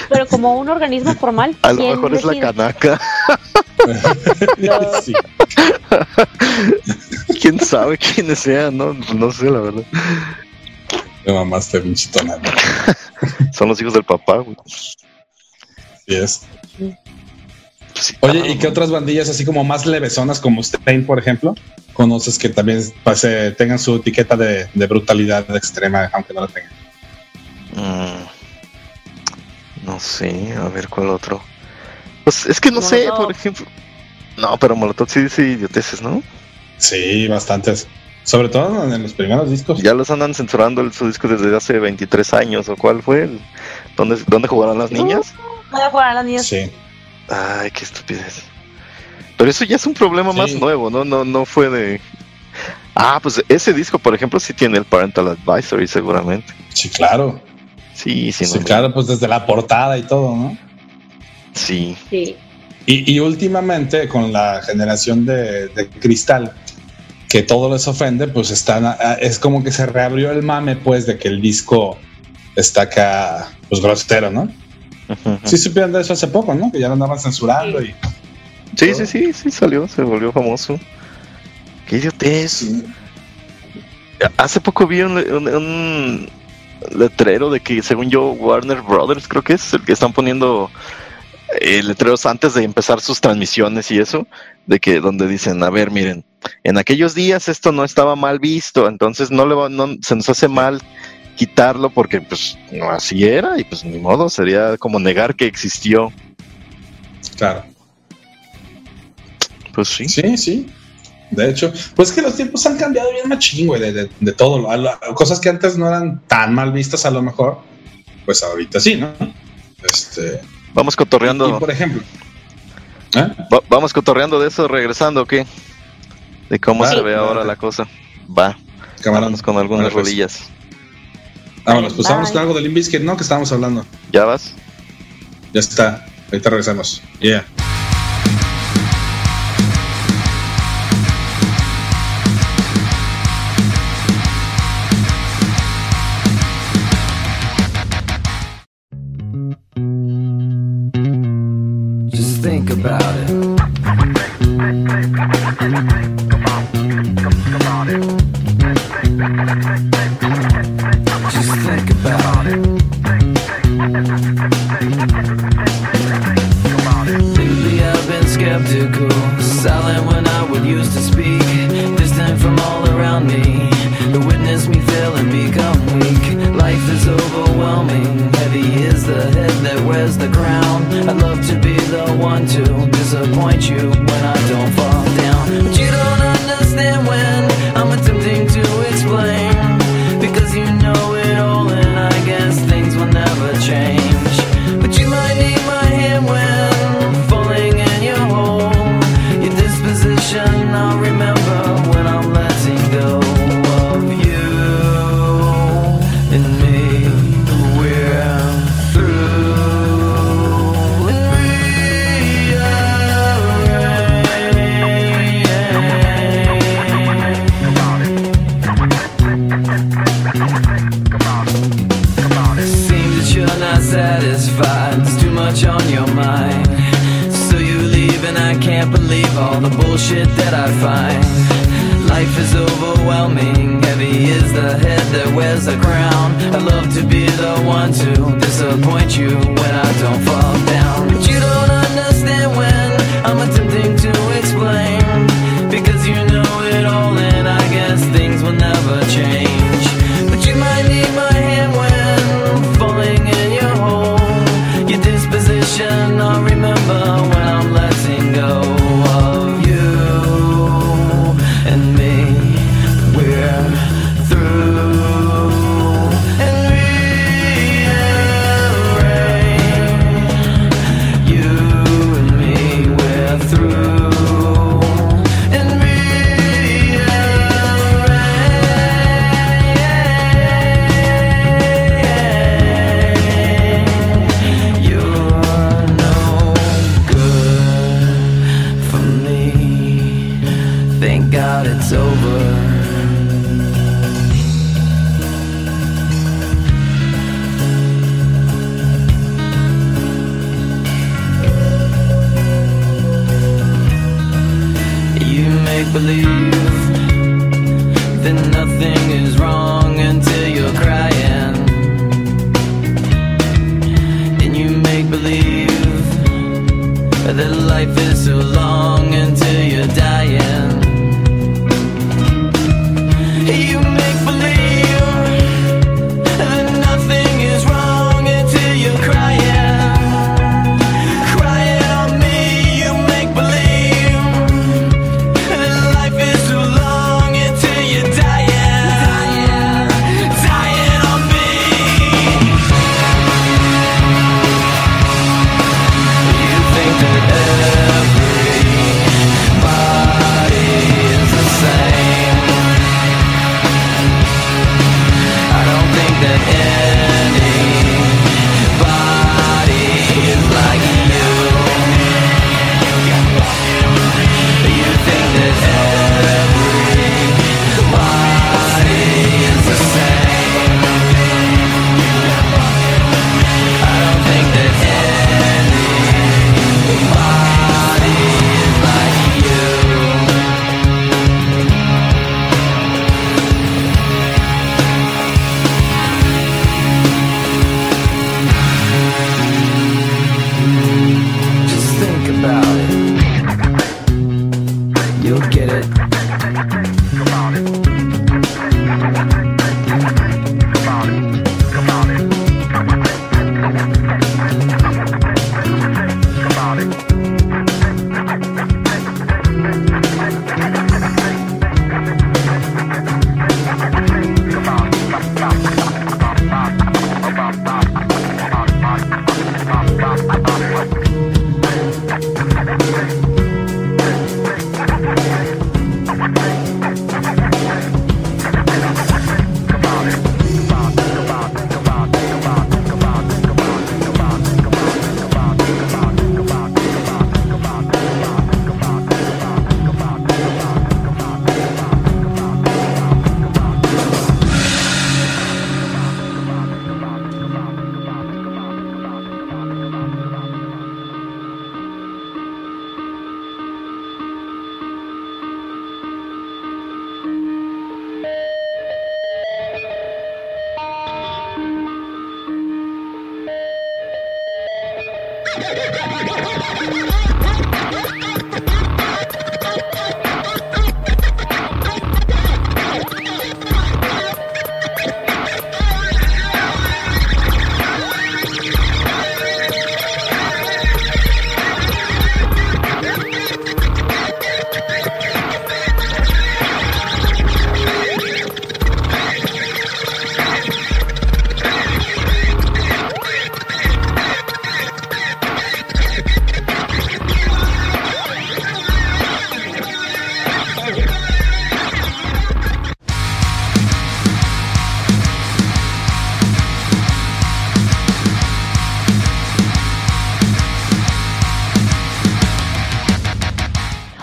Speaker 3: pero como un organismo formal.
Speaker 1: A lo
Speaker 3: ¿quién
Speaker 1: mejor es la canaca.
Speaker 2: Sí.
Speaker 1: ¿Quién sabe quiénes sean? No, no sé, la verdad.
Speaker 2: Me mamaste, pinche.
Speaker 1: Son los hijos del papá, güey.
Speaker 2: Sí es.
Speaker 1: Sí,
Speaker 2: Oye, ¿y qué otras bandillas así como más levesonas como Stain, por ejemplo? ¿Conoces que también pase, tengan su etiqueta de, de brutalidad extrema, aunque no la tengan?
Speaker 1: Mm, no sé, a ver cuál otro. Pues es que no sé, por ejemplo. No, pero Molotov sí dice idioteces, ¿no?
Speaker 2: Sí, bastantes. Sobre todo en los primeros discos.
Speaker 1: Ya los andan censurando el, su disco desde hace 23 años, ¿o cuál fue? El, ¿dónde, ¿Dónde jugarán las niñas?
Speaker 3: Voy a jugar a las niñas.
Speaker 2: Sí.
Speaker 1: Ay, qué estupidez. Pero eso ya es un problema
Speaker 2: Sí.
Speaker 1: más nuevo, ¿no? No, no fue de... Ah, pues ese disco, por ejemplo, sí tiene el Parental Advisory, seguramente.
Speaker 2: Sí, claro.
Speaker 1: Sí, sí,
Speaker 2: Sí,
Speaker 1: no,
Speaker 2: claro, pues desde la portada y todo, ¿no?
Speaker 1: Sí.
Speaker 3: Sí.
Speaker 2: Y, y últimamente con la generación de, de cristal, que todo les ofende, pues están, es como que se reabrió el mame, pues, de que el disco está acá, pues, grosero, ¿no? Sí supieron de eso hace poco, ¿no? Que ya lo andaban censurando y...
Speaker 1: Sí, sí, sí, sí, salió, se volvió famoso. Qué idiotez. Hace poco vi un, un- un letrero de que, según yo, Warner Brothers, creo que es el que están poniendo eh, letreros antes de empezar sus transmisiones y eso, de que donde dicen, a ver, miren, en aquellos días esto no estaba mal visto, entonces no le va- no, se nos hace mal quitarlo porque pues no así era y pues ni modo, sería como negar que existió.
Speaker 2: Claro.
Speaker 1: Pues sí.
Speaker 2: Sí, sí. De hecho, pues que los tiempos han cambiado bien machín, güey, de, de, de todo. Cosas que antes no eran tan mal vistas a lo mejor, pues ahorita sí, ¿no? Este...
Speaker 1: Vamos
Speaker 2: Y,
Speaker 1: cotorreando.
Speaker 2: por ejemplo... ¿eh?
Speaker 1: Va- vamos cotorreando de eso, regresando, ¿o ¿qué? De cómo se ve ahora la cosa. Va,
Speaker 2: Camarón.
Speaker 1: vámonos con algunas
Speaker 2: Vale, pues.
Speaker 1: rodillas.
Speaker 2: Vámonos, pues
Speaker 3: Bye.
Speaker 2: vamos con algo de Limp Bizkit, ¿no? Que estábamos hablando.
Speaker 1: ¿Ya vas?
Speaker 2: Ya está. Ahorita regresamos. Yeah.
Speaker 4: bullshit that I find. Life is overwhelming, heavy is the head that wears the crown. I love to be the one to disappoint you when I don't fall down.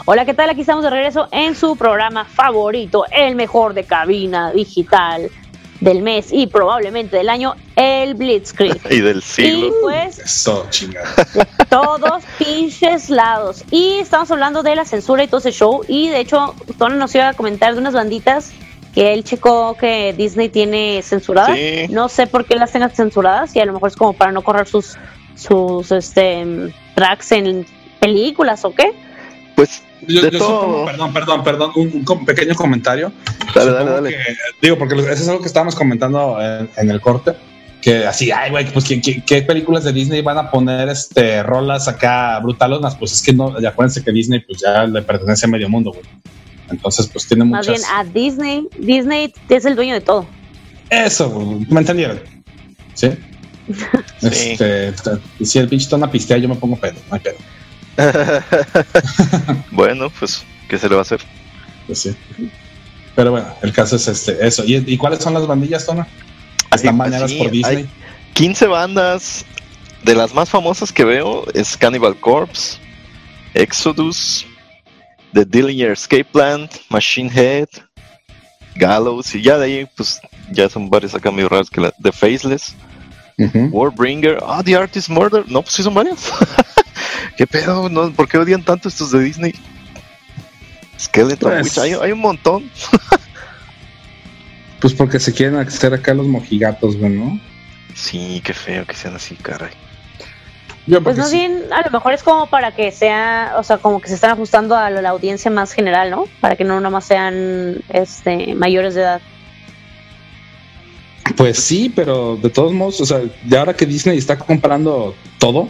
Speaker 3: Hola, ¿qué tal? Aquí estamos de regreso en su programa favorito, el mejor de cabina digital del mes y probablemente del año, el Blitzkrieg.
Speaker 1: Y del
Speaker 3: Y
Speaker 1: siglo.
Speaker 3: pues
Speaker 2: Eso,
Speaker 3: todos pinches lados. Y estamos hablando de la censura y todo ese show. Y de hecho, Tony nos iba a comentar de unas banditas que él checó que Disney tiene censuradas.
Speaker 1: Sí.
Speaker 3: No sé por qué las tenga censuradas y a lo mejor es como para no correr sus sus este tracks en películas o qué.
Speaker 1: Pues
Speaker 2: Yo,
Speaker 1: de
Speaker 2: yo
Speaker 1: todo.
Speaker 2: supongo, perdón, perdón, perdón, un, pequeño comentario.
Speaker 1: Dale, dale,
Speaker 2: Supongo
Speaker 1: dale.
Speaker 2: que- digo, porque eso es algo que estábamos comentando en, en el corte. Que así, ay, güey, pues ¿qué, qué, qué películas de Disney van a poner este rolas acá brutalonas? Pues es que no, ya acuérdense que Disney pues ya le pertenece a medio mundo, güey. Entonces, pues tiene
Speaker 3: Más
Speaker 2: muchas.
Speaker 3: bien a Disney. Disney es el dueño de todo.
Speaker 2: Eso, me entendieron. Sí.
Speaker 1: Sí.
Speaker 2: Este, si el pinche tona pistea, yo me pongo pedo, no hay pedo.
Speaker 1: bueno, pues, ¿qué se le va a hacer?
Speaker 2: Pues sí. Pero bueno, el caso es este, eso. ¿Y, y cuáles son las bandillas, Tona? Están
Speaker 1: sí,
Speaker 2: por Disney.
Speaker 1: hay 15 bandas. De las más famosas que veo es Cannibal Corpse, Exodus, The Dillinger Escape Plan, Machine Head, Gallows, y ya de ahí, pues, ya son varios acá medio raros que la The Faceless. Warbringer, ah, The Artist Murder, no, pues sí son varios. ¿Qué pedo? No, ¿Por qué odian tanto estos de Disney? Skeleton
Speaker 2: Pues-
Speaker 1: Witch, hay, hay un montón.
Speaker 2: Pues porque se quieren hacer acá los mojigatos, güey, ¿no?
Speaker 1: Sí, qué feo que sean así, caray.
Speaker 2: Yo
Speaker 3: Pues más
Speaker 2: sí.
Speaker 3: bien, a lo mejor es como para que sea, o sea, como que se están ajustando a la, audiencia más general, ¿no? Para que no nomás sean este mayores de edad.
Speaker 2: Pues sí, pero de todos modos, o sea, ya ahora que Disney está comprando todo,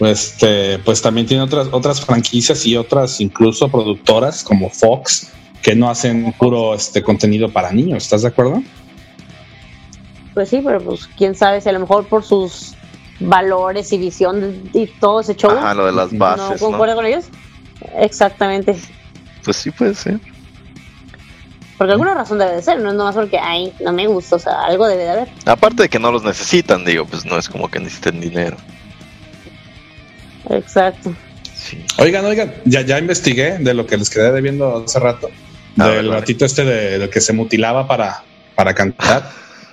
Speaker 2: este, pues también tiene otras, otras franquicias y otras incluso productoras como Fox que no hacen puro este contenido para niños, ¿estás de acuerdo?
Speaker 3: Pues sí, pero pues quién sabe si a lo mejor por sus valores y visión y todo ese show
Speaker 1: Ajá, lo de las
Speaker 3: no
Speaker 1: bases, ¿no?
Speaker 3: concuerda con ellos. Exactamente.
Speaker 1: Pues sí puede ser.
Speaker 3: Porque alguna razón debe de ser, no es nomás porque, ay, no me gusta, o sea, algo debe de haber.
Speaker 1: Aparte de que no los necesitan, digo, pues no es como que necesiten dinero.
Speaker 3: Exacto.
Speaker 1: Sí.
Speaker 2: Oigan, oigan, ya, ya investigué de lo que les quedé debiendo hace rato, del ratito este de, del que se mutilaba para, para cantar.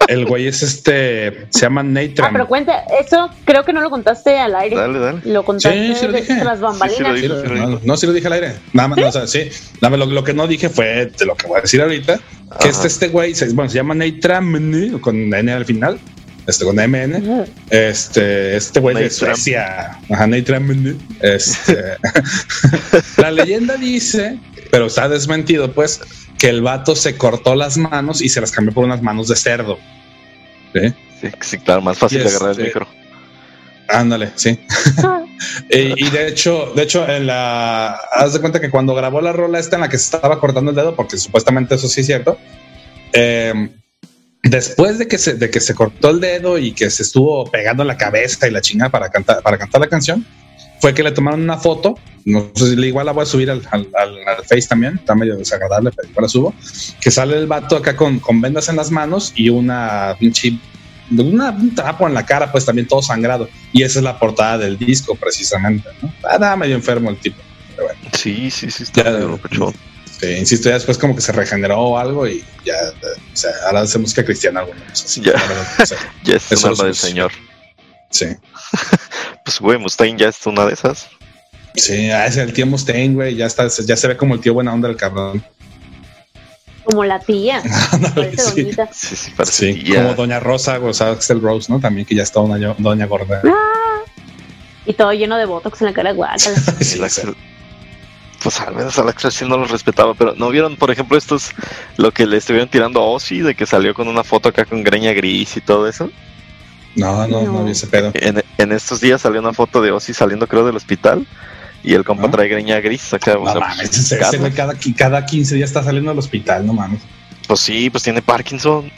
Speaker 2: El güey es este, se llama Nate
Speaker 3: Ah, pero cuenta, eso creo que no lo contaste al aire.
Speaker 1: Dale, dale.
Speaker 3: Lo contaste
Speaker 2: Sí, sí lo
Speaker 3: de-
Speaker 2: dije.
Speaker 3: tras
Speaker 1: Sí, sí
Speaker 3: bambalinas.
Speaker 1: lo
Speaker 2: Sí,
Speaker 1: dije.
Speaker 2: lo- no, no, sí lo dije al aire. Nada más, no, o sea, sí. Nada más lo, lo que no dije fue de lo que voy a decir ahorita. Que
Speaker 1: Ajá.
Speaker 2: este, este güey, se, bueno, se llama Nate Tramini, con N al final, este, con MN. Este, este güey de. Suecia. Ajá. Este, la leyenda dice, pero está desmentido, pues, que el vato se cortó las manos y se las cambió por unas manos de cerdo. ¿Sí?
Speaker 1: Sí, sí, claro, más fácil de agarrar
Speaker 2: este-
Speaker 1: el micro.
Speaker 2: Ándale, sí. y, y de hecho, de hecho, en la haz de cuenta que cuando grabó la rola esta en la que se estaba cortando el dedo, porque supuestamente eso sí es cierto. eh, después de que se de que se cortó el dedo y que se estuvo pegando la cabeza y la chinga para cantar para cantar la canción, fue que le tomaron una foto. No sé si igual la voy a subir al, al, al- al Face también, está medio desagradable, pero igual la subo. Que sale el vato acá con, con vendas en las manos y una pinche una- un trapo en la cara, pues también todo sangrado. Y esa es la portada del disco, precisamente. ¿no? Medio enfermo el tipo. Pero bueno,
Speaker 1: Sí, sí, sí, está
Speaker 2: Ya,
Speaker 1: medio
Speaker 2: sí, insisto, ya después como que se regeneró o algo y ya, o sea, ahora hace música cristiana. Bueno, o sea, sí,
Speaker 1: Ya.
Speaker 2: o sea,
Speaker 1: Ya es del
Speaker 2: es-
Speaker 1: señor.
Speaker 2: sí.
Speaker 1: Pues, güey, Mustaine ya es una de esas.
Speaker 2: Sí, ah, es el tío Mustaine, güey, ya está, ya se ve como el tío buena onda del cabrón.
Speaker 3: Como la tía. Parece
Speaker 2: Sí.
Speaker 3: doñita.
Speaker 1: Sí, sí, parece.
Speaker 2: Sí,
Speaker 1: tía.
Speaker 2: como Doña Rosa, o sea, Axel Rose, ¿no? También que ya está una doña gorda.
Speaker 3: Y todo lleno de botox en la cara, guácala.
Speaker 2: Sí,
Speaker 1: El
Speaker 2: sí.
Speaker 1: Axel- Pues al menos al Axel sí no los respetaba, pero ¿no vieron, por ejemplo, estos, lo que le estuvieron tirando a Ozzy, de que salió con una foto acá con greña gris y todo eso?
Speaker 2: No, no, no,
Speaker 3: No.
Speaker 2: vi ese pedo.
Speaker 1: En, en estos días salió una foto de Ozzy saliendo, creo, del hospital, y el compa
Speaker 2: ¿Ah?
Speaker 1: trae greña gris acá. o
Speaker 2: No
Speaker 1: sea,
Speaker 2: mames,
Speaker 1: pues,
Speaker 2: ese, ese cada, cada 15 días está saliendo del hospital, no mames.
Speaker 1: Pues sí, pues tiene Parkinson.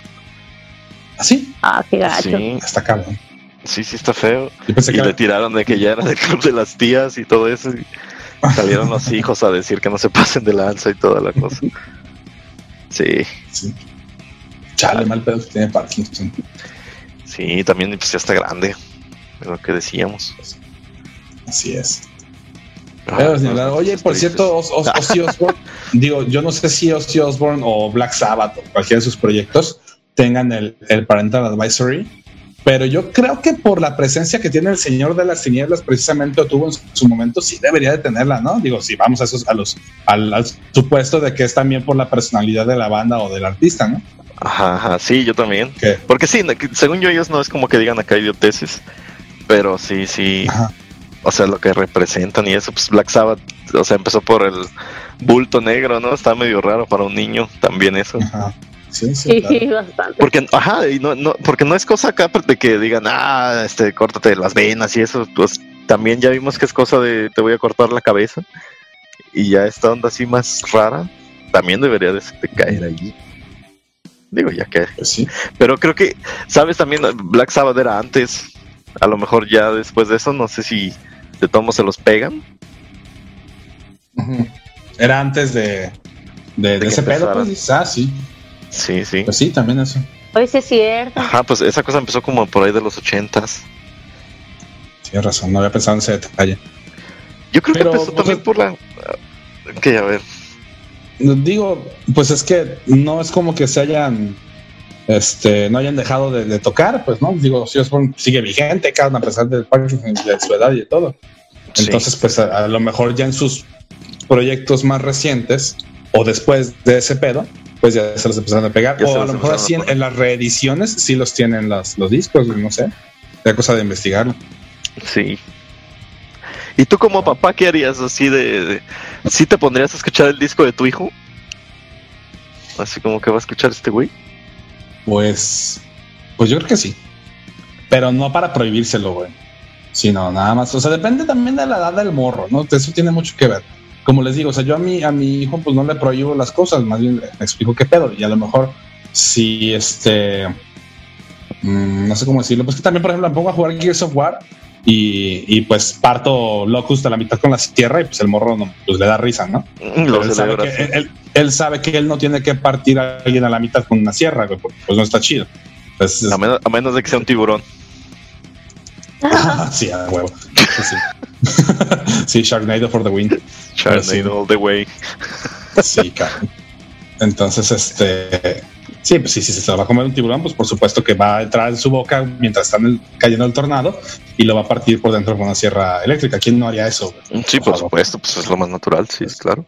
Speaker 2: ¿Así?
Speaker 3: Ah, qué gacho.
Speaker 1: Sí,
Speaker 2: Está cabrón.
Speaker 1: sí, sí está feo. Y
Speaker 2: que
Speaker 1: le tiraron de que ya era del club de las tías y todo eso. Salieron los hijos a decir que no se pasen de lanza y toda la cosa. Sí,
Speaker 2: sí. Chale, mal pedo que tiene Parkinson.
Speaker 1: sí, también pues ya está grande. Es lo que decíamos.
Speaker 2: Así es. Pero
Speaker 1: Ah,
Speaker 2: Oye, por cierto, Os- Os- Ozzy Osbourne, digo, yo no sé si Ozzy Osbourne o Black Sabbath o cualquiera de sus proyectos tengan el, el Parental Advisory, pero yo creo que por la presencia que tiene el Señor de las Tinieblas, precisamente o tuvo en su momento, sí debería de tenerla, ¿no? Digo, si vamos a esos, a los, al, al supuesto de que es también por la personalidad de la banda o del artista, ¿no?
Speaker 1: Ajá, ajá, sí, yo también.
Speaker 2: Que,
Speaker 1: Porque sí, según yo ellos no es como que digan acá idioteces, pero sí, sí,
Speaker 2: ajá,
Speaker 1: o sea, lo que representan y eso, pues Black Sabbath, o sea, empezó por el bulto negro, ¿no? Está medio raro para un niño también eso.
Speaker 2: ajá. Sí, sí,
Speaker 3: Sí,
Speaker 2: claro.
Speaker 3: bastante.
Speaker 1: Porque, ajá, y no, no, porque no es cosa acá de que digan, ah, este, córtate las venas y eso, pues también ya vimos que es cosa de te voy a cortar la cabeza. Y ya esta onda así más rara, también debería de, de caer allí. Digo, ya que.
Speaker 2: Pues sí.
Speaker 1: Pero creo que, ¿sabes? También Black Sabbath era antes. A lo mejor ya después de eso, no sé si de todos se los pegan.
Speaker 2: Era antes de, de, ese pedo, pues ah, sí,
Speaker 1: Sí, sí.
Speaker 2: pues sí, también eso.
Speaker 3: Oye, sí es cierto.
Speaker 1: Ajá, pues esa cosa empezó como por ahí de los ochentas.
Speaker 2: Tienes razón, no había pensado en ese detalle.
Speaker 1: Yo creo
Speaker 2: Pero,
Speaker 1: que empezó
Speaker 2: pues,
Speaker 1: también por la... Que a ver.
Speaker 2: Digo, pues es que no es como que se hayan, este, no hayan dejado de, de tocar, pues, ¿no? Digo, si Osbourne sigue vigente, cada a pesar de, de su edad y de todo.
Speaker 1: Sí.
Speaker 2: Entonces, pues a, a lo mejor ya en sus proyectos más recientes o después de ese pedo, pues ya se los empezaron a pegar.
Speaker 1: Ya
Speaker 2: o a lo mejor así en, las reediciones sí los tienen las, los discos, no sé. Es cosa de investigarlo.
Speaker 1: Sí. ¿Y tú como papá qué harías así de, de... ¿Sí te pondrías a escuchar el disco de tu hijo? Así como que va a escuchar este güey.
Speaker 2: Pues, pues yo creo que sí. Pero no para prohibírselo, güey. Sino nada más. O sea, depende también de la edad del morro, ¿no? Eso tiene mucho que ver. Como les digo, o sea, yo a mi, a mi hijo, pues no le prohíbo las cosas, más bien le explico qué pedo. Y a lo mejor, si este. mm, no sé cómo decirlo. Pues que también, por ejemplo, me pongo a jugar Gears of War y, y pues parto Locust a la mitad con la sierra y pues el morro no, pues le da risa, ¿no?
Speaker 1: Mm,
Speaker 2: Pero él, sabe que, él, él sabe que él no tiene que partir a alguien a la mitad con una sierra, güey, porque pues no está chido. Entonces,
Speaker 1: A menos, a menos de que sea un tiburón.
Speaker 2: sí, a huevo. Sí, sí. Sí, Sharknado for the win.
Speaker 1: Sharknado all the way.
Speaker 2: Sí, cabrón. Entonces, este. Sí, pues sí, si se va a comer un tiburón, pues por supuesto que va a entrar en su boca mientras está en el- cayendo el tornado y lo va a partir por dentro con una sierra eléctrica. ¿Quién no haría eso?
Speaker 1: Sí, por supuesto, pues es lo más natural, sí, claro.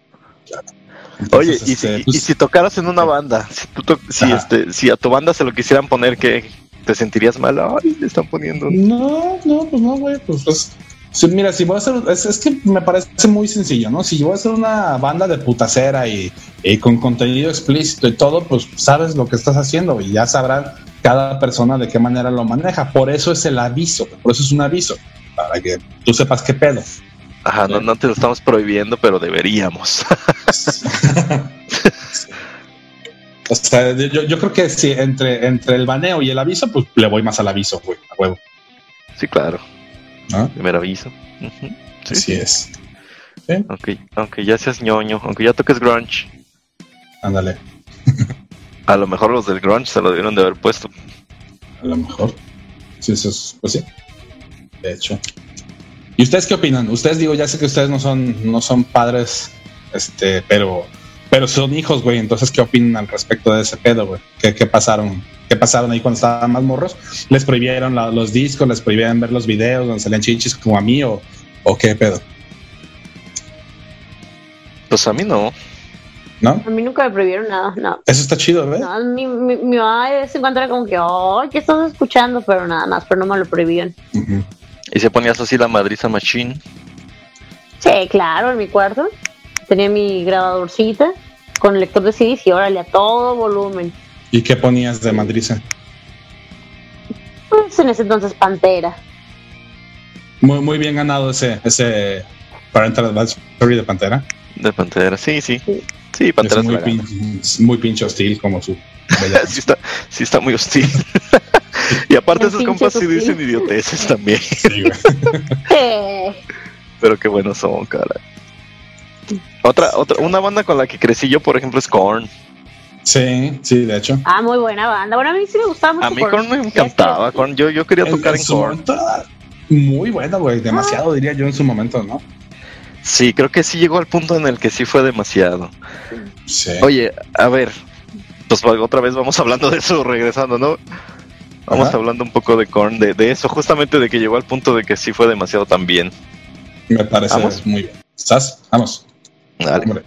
Speaker 2: Entonces,
Speaker 1: Oye, y,
Speaker 2: este,
Speaker 1: si, y
Speaker 2: pues,
Speaker 1: si tocaras en una banda, si, tú to- si, este, si a tu banda se lo quisieran poner, ¿qué? ¿Te sentirías mal? Ay, le están poniendo.
Speaker 2: No, no, pues no, güey. Pues, pues sí, mira, si voy a hacer, es, es que me parece muy sencillo, ¿no? Si yo voy a hacer una banda de putacera y, y con contenido explícito y todo, pues sabes lo que estás haciendo y ya sabrán cada persona de qué manera lo maneja. Por eso es el aviso, por eso es un aviso, para que tú sepas qué pedo.
Speaker 1: Ajá, no, no te lo estamos prohibiendo, pero deberíamos.
Speaker 2: O sea, yo, yo creo que sí, entre, entre el baneo y el aviso, pues le voy más al aviso, güey, a huevo.
Speaker 1: sí, claro.
Speaker 2: ¿No?
Speaker 1: Primer aviso. Ujú. Sí,
Speaker 2: Así
Speaker 1: sí.
Speaker 2: es.
Speaker 1: Aunque, aunque ya seas ñoño, aunque ya toques grunge,
Speaker 2: Ándale,
Speaker 1: a lo mejor los del grunge se lo debieron de haber puesto.
Speaker 2: a lo mejor. Sí, eso es, pues sí. De hecho. ¿Y ustedes qué opinan? Ustedes digo, ya sé que ustedes no son, no son padres, este, pero, pero son hijos, güey. Entonces, ¿qué opinan al respecto de ese pedo, güey? ¿Qué, qué pasaron? ¿Qué pasaron ahí cuando estaban más morros? ¿Les prohibieron la- los discos? ¿Les prohibieron ver los videos donde salían chichis como a mí o, o qué pedo?
Speaker 1: Pues a mí no.
Speaker 2: ¿No?
Speaker 3: A mí nunca me prohibieron nada, no.
Speaker 2: Eso está chido, ¿ves?
Speaker 3: No, mi, mi, mi mamá de vez en cuando era como que, oh, ¿qué estás escuchando? Pero nada más, pero no me lo prohibían.
Speaker 1: Y se ponías así la madriza machine.
Speaker 3: Sí, claro, en mi cuarto. Tenía mi grabadorcita con lector de CDs y órale a todo volumen.
Speaker 2: ¿Y qué ponías de madriza?
Speaker 3: Pues en ese entonces Pantera.
Speaker 2: Muy, muy bien ganado ese, ese Parental Advisory de Pantera.
Speaker 1: De Pantera, sí, sí.
Speaker 3: Sí.
Speaker 1: Sí, Pantera
Speaker 2: es muy, pin- muy pinche hostil como su.
Speaker 1: sí, está, sí está muy hostil. y aparte esos compas sí dicen idioteces también.
Speaker 2: Sí, güey.
Speaker 3: Eh,
Speaker 1: Pero qué buenos son, cara. Otra, otra, una banda con la que crecí yo, por ejemplo, es Korn.
Speaker 2: sí, sí, de hecho.
Speaker 3: ah, muy buena banda. Bueno, a mí sí me gustaba mucho.
Speaker 1: A mí
Speaker 3: Korn.
Speaker 1: Korn me encantaba. Korn, yo, yo quería tocar
Speaker 2: en
Speaker 1: en Korn.
Speaker 2: muy bueno, güey. Demasiado, diría yo, en su momento, ¿no?
Speaker 1: Sí, creo que sí llegó al punto en el que sí fue demasiado.
Speaker 5: Sí.
Speaker 1: Oye, a ver, pues otra vez vamos hablando de eso, regresando, ¿no? Vamos
Speaker 5: Ajá.
Speaker 1: hablando un poco de Korn, de, de eso, justamente de que llegó al punto de que sí fue demasiado también.
Speaker 5: Me parece
Speaker 1: ¿Vamos?
Speaker 5: muy bien. ¿Estás? Vamos.
Speaker 1: Dale.
Speaker 5: Hombre.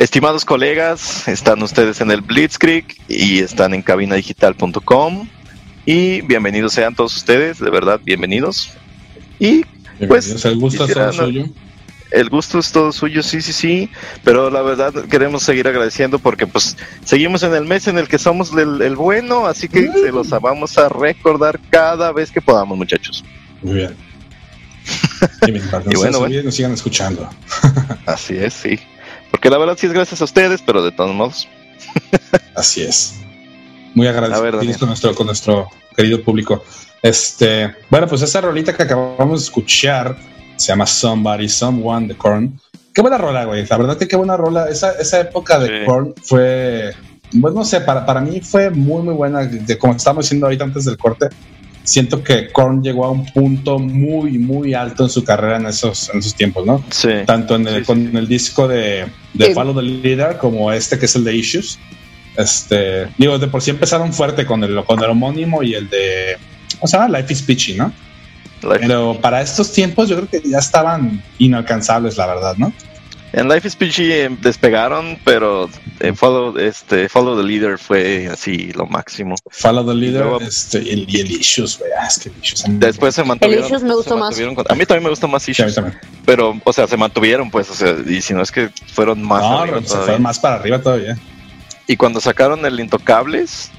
Speaker 1: Estimados colegas, están ustedes en el Blitzkrieg y están en cabinadigital.com. Y bienvenidos sean todos ustedes, de verdad, bienvenidos. Y pues
Speaker 5: el gusto es todo suyo.
Speaker 1: el gusto es todo suyo, sí, sí, sí. Pero la verdad queremos seguir agradeciendo porque pues seguimos en el mes en el que somos el, el bueno, así que se los vamos a recordar cada vez que podamos, muchachos.
Speaker 5: Muy bien. Y
Speaker 1: bueno, bueno.
Speaker 5: nos sigan escuchando.
Speaker 1: Así es, sí. Porque la verdad sí es gracias a ustedes, pero de todos modos.
Speaker 5: Así es. Muy
Speaker 1: A ver,
Speaker 5: agradecidos
Speaker 1: Daniel.
Speaker 5: con nuestro, con nuestro
Speaker 2: querido público. Este, bueno, pues esa rolita que acabamos de escuchar se llama Somebody, Someone de Korn. Qué buena rola, güey. La verdad que qué buena rola. Esa, esa época de
Speaker 1: Sí.
Speaker 2: Korn fue, pues no sé, para, para mí fue muy, muy buena. De, como estábamos diciendo ahorita antes del corte, siento que Korn llegó a un punto muy, muy alto en su carrera en esos, en esos tiempos, ¿no?
Speaker 1: Sí.
Speaker 2: tanto en el,
Speaker 1: Sí, sí,
Speaker 2: con
Speaker 1: sí.
Speaker 2: el disco de, de
Speaker 3: Sí.
Speaker 2: Follow the Leader como este que es el de Issues. Este, digo, de por sí empezaron fuerte con el, con el homónimo y el de, ¿cómo se llama? Life is Peachy, ¿no?
Speaker 1: Life-
Speaker 2: Pero para estos tiempos yo creo que ya estaban inalcanzables, la verdad, ¿no?
Speaker 1: En Life is PG eh, despegaron, pero en Follow, este, Follow the Leader fue así lo máximo.
Speaker 2: Follow the Leader
Speaker 1: luego-
Speaker 2: este, y, el, y el Issues, güey. Ah, es que el Issues.
Speaker 1: Después se mantuvieron.
Speaker 3: Issues me gustó más.
Speaker 1: con- a mí también me gusta más
Speaker 2: Sí, a mí
Speaker 1: Issues,
Speaker 2: también.
Speaker 1: pero, o sea, se mantuvieron, pues, o sea, y si no es que fueron más.
Speaker 2: No,
Speaker 1: arriba
Speaker 2: se
Speaker 1: todavía.
Speaker 2: fue más para arriba todavía.
Speaker 1: Y cuando sacaron el Intocables,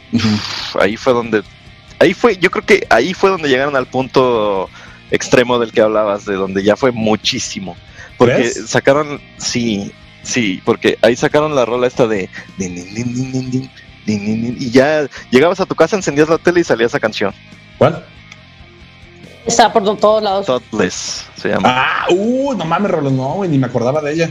Speaker 1: ahí fue donde. Ahí fue, yo creo que ahí fue donde llegaron al punto extremo del que hablabas, de donde ya fue muchísimo. Porque sacaron, sí, sí, porque ahí sacaron la rola esta de... Y ya llegabas a tu casa, encendías la tele y salía esa canción.
Speaker 2: ¿Cuál?
Speaker 3: Está por todos lados.
Speaker 1: Totless se llama.
Speaker 2: Ah, uh, no mames, Rolo, no, güey, ni me acordaba de ella.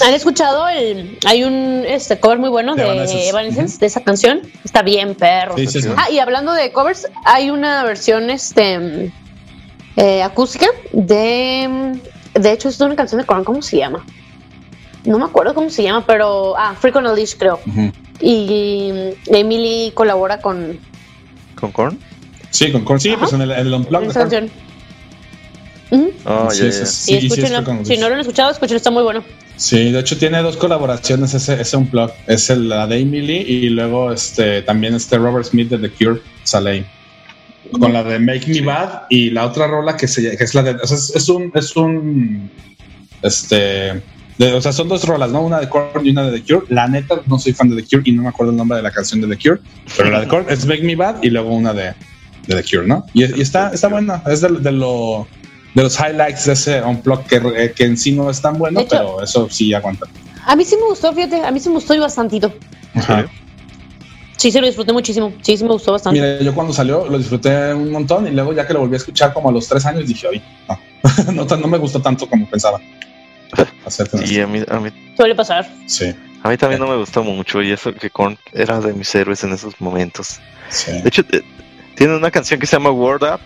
Speaker 3: ¿Han escuchado el, hay un este cover muy bueno
Speaker 2: de,
Speaker 3: de
Speaker 2: Evanescence,
Speaker 3: de esa canción? Está bien, perro.
Speaker 2: Sí, sí, sí.
Speaker 3: Ah, y hablando de covers, hay una versión este acústica de de hecho es una canción de Korn, ¿cómo se llama? No me acuerdo cómo se llama, pero ah, Freak on a Leash creo.
Speaker 2: Ujú.
Speaker 3: Y Emily colabora con
Speaker 1: ¿Con Korn?
Speaker 2: Sí, con, con sí,
Speaker 3: Ajá.
Speaker 2: pues en el, en el Unplugged.
Speaker 3: esa canción.
Speaker 1: Oh,
Speaker 2: Sí,
Speaker 3: Sí, escúchenlo. Si no lo han escuchado, escúchenlo, está muy bueno.
Speaker 2: Sí, de hecho tiene dos colaboraciones ese, ese Unplug. Es el, la de Emily y luego este también este Robert Smith de The Cure sale ahí. Con la de Make Me Bad y la otra rola que, se, que es la de... o sea, es, es un... Es un este... de- o sea, son dos rolas, ¿no? Una de Korn y una de The Cure. La neta, no soy fan de The Cure y no me acuerdo el nombre de la canción de The Cure. Pero la de Korn es Make Me Bad y luego una de, de The Cure, ¿no? Y, y está, está buena. Es de, de lo... De los highlights de ese Unplug que, eh, que en sí no es tan bueno,
Speaker 3: hecho-
Speaker 2: pero eso sí aguanta.
Speaker 3: A mí sí me gustó, fíjate, a mí sí me gustó y bastantito.
Speaker 2: Ajá.
Speaker 3: Sí, sí lo disfruté muchísimo. Sí, sí me gustó bastante.
Speaker 2: Mira, yo cuando salió lo disfruté un montón y luego ya que lo volví a escuchar como a los tres años dije, oye, no, no, tan- no me gustó tanto como pensaba.
Speaker 1: Y a mí, a mí
Speaker 3: Suele pasar.
Speaker 2: Sí,
Speaker 1: A mí también no me gustó mucho y eso que Korn era de mis héroes en esos momentos.
Speaker 2: sí,
Speaker 1: De hecho, eh, tiene una canción que se llama Word Up,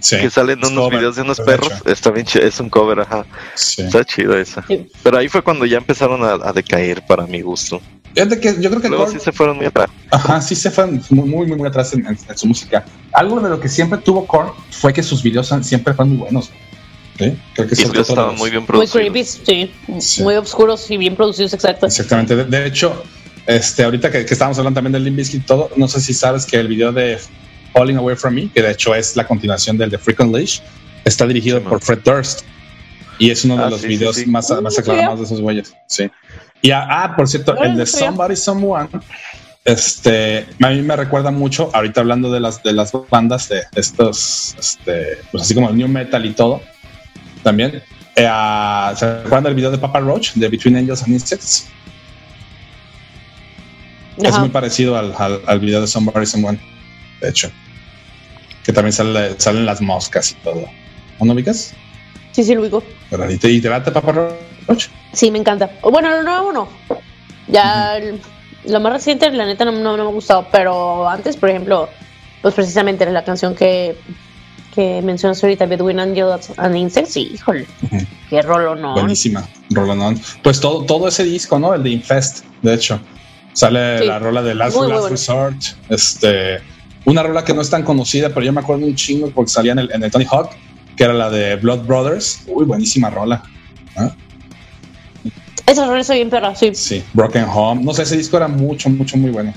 Speaker 2: sí.
Speaker 1: que sale en unos
Speaker 2: cover,
Speaker 1: videos de unos perros.
Speaker 2: hecho.
Speaker 1: Está bien chido, es un cover, ajá.
Speaker 2: Sí.
Speaker 1: Está chido esa.
Speaker 3: Sí.
Speaker 1: Pero ahí fue cuando ya empezaron a, a decaer para mi gusto.
Speaker 2: Fíjate que yo creo que
Speaker 1: Luego
Speaker 2: Korn-
Speaker 1: sí se fueron muy atrás.
Speaker 2: ajá, sí se fue muy, muy, muy, muy atrás en, en- en su música. Algo de lo que siempre tuvo Korn fue que sus videos siempre fueron muy buenos. ¿sí? Creo que
Speaker 1: videos estaban muy bien
Speaker 3: Muy
Speaker 1: producidos.
Speaker 3: creepy, sí.
Speaker 2: Sí.
Speaker 3: Muy oscuros y bien producidos, exacto.
Speaker 2: Exactamente. De, de hecho, este, ahorita que, que estábamos hablando también del Limp Bizkit y todo, no sé si sabes que el video de Falling Away From Me, que de hecho es la continuación del de Freak Unleashed, está dirigido
Speaker 1: Sí,
Speaker 2: por Fred Durst. Y es uno de
Speaker 1: Ah,
Speaker 2: los
Speaker 1: sí,
Speaker 2: videos
Speaker 1: sí.
Speaker 2: más, más aclamados de esos güeyes. Sí. Y ah, por cierto,
Speaker 3: No,
Speaker 2: el
Speaker 3: no
Speaker 2: de. Somebody Someone, este, a mí me recuerda mucho, ahorita hablando de las, de las bandas de estos, este, pues así como el New Metal y todo, también. eh, ¿Se acuerdan del video de Papa Roach, de Between Angels and Insects? Es muy parecido al, al, al video de Somebody Someone, de hecho. Que también sale, salen las moscas y todo. ¿No lo ubicas?
Speaker 3: Sí, sí, lo ubico.
Speaker 2: Pero, ¿Y te, y te late Papa Roach?
Speaker 3: Sí, me encanta. Bueno, lo nuevo no. Ya el- lo más reciente, la neta, no, no- no me ha gustado. Pero antes, por ejemplo, pues precisamente era la canción que, que mencionas ahorita, Between Angels and Insects. Sí, híjole,
Speaker 2: Ujú.
Speaker 3: qué rolo, ¿no?
Speaker 2: Buenísima, Roland. Pues todo, todo ese disco, ¿no? El de Infest, de hecho. Sale
Speaker 3: Sí.
Speaker 2: la rola de Last,
Speaker 3: Muy, muy
Speaker 2: Last
Speaker 3: bueno.
Speaker 2: Resort. Este, una rola que no es tan conocida, pero yo me acuerdo un chingo porque salía en el, en el Tony Hawk, que era la de Blood Brothers. Uy, buenísima rola. ¿Ah?
Speaker 3: Esa rola está bien perra, sí.
Speaker 2: Sí, Broken Home. No sé, ese disco era mucho, mucho, muy bueno.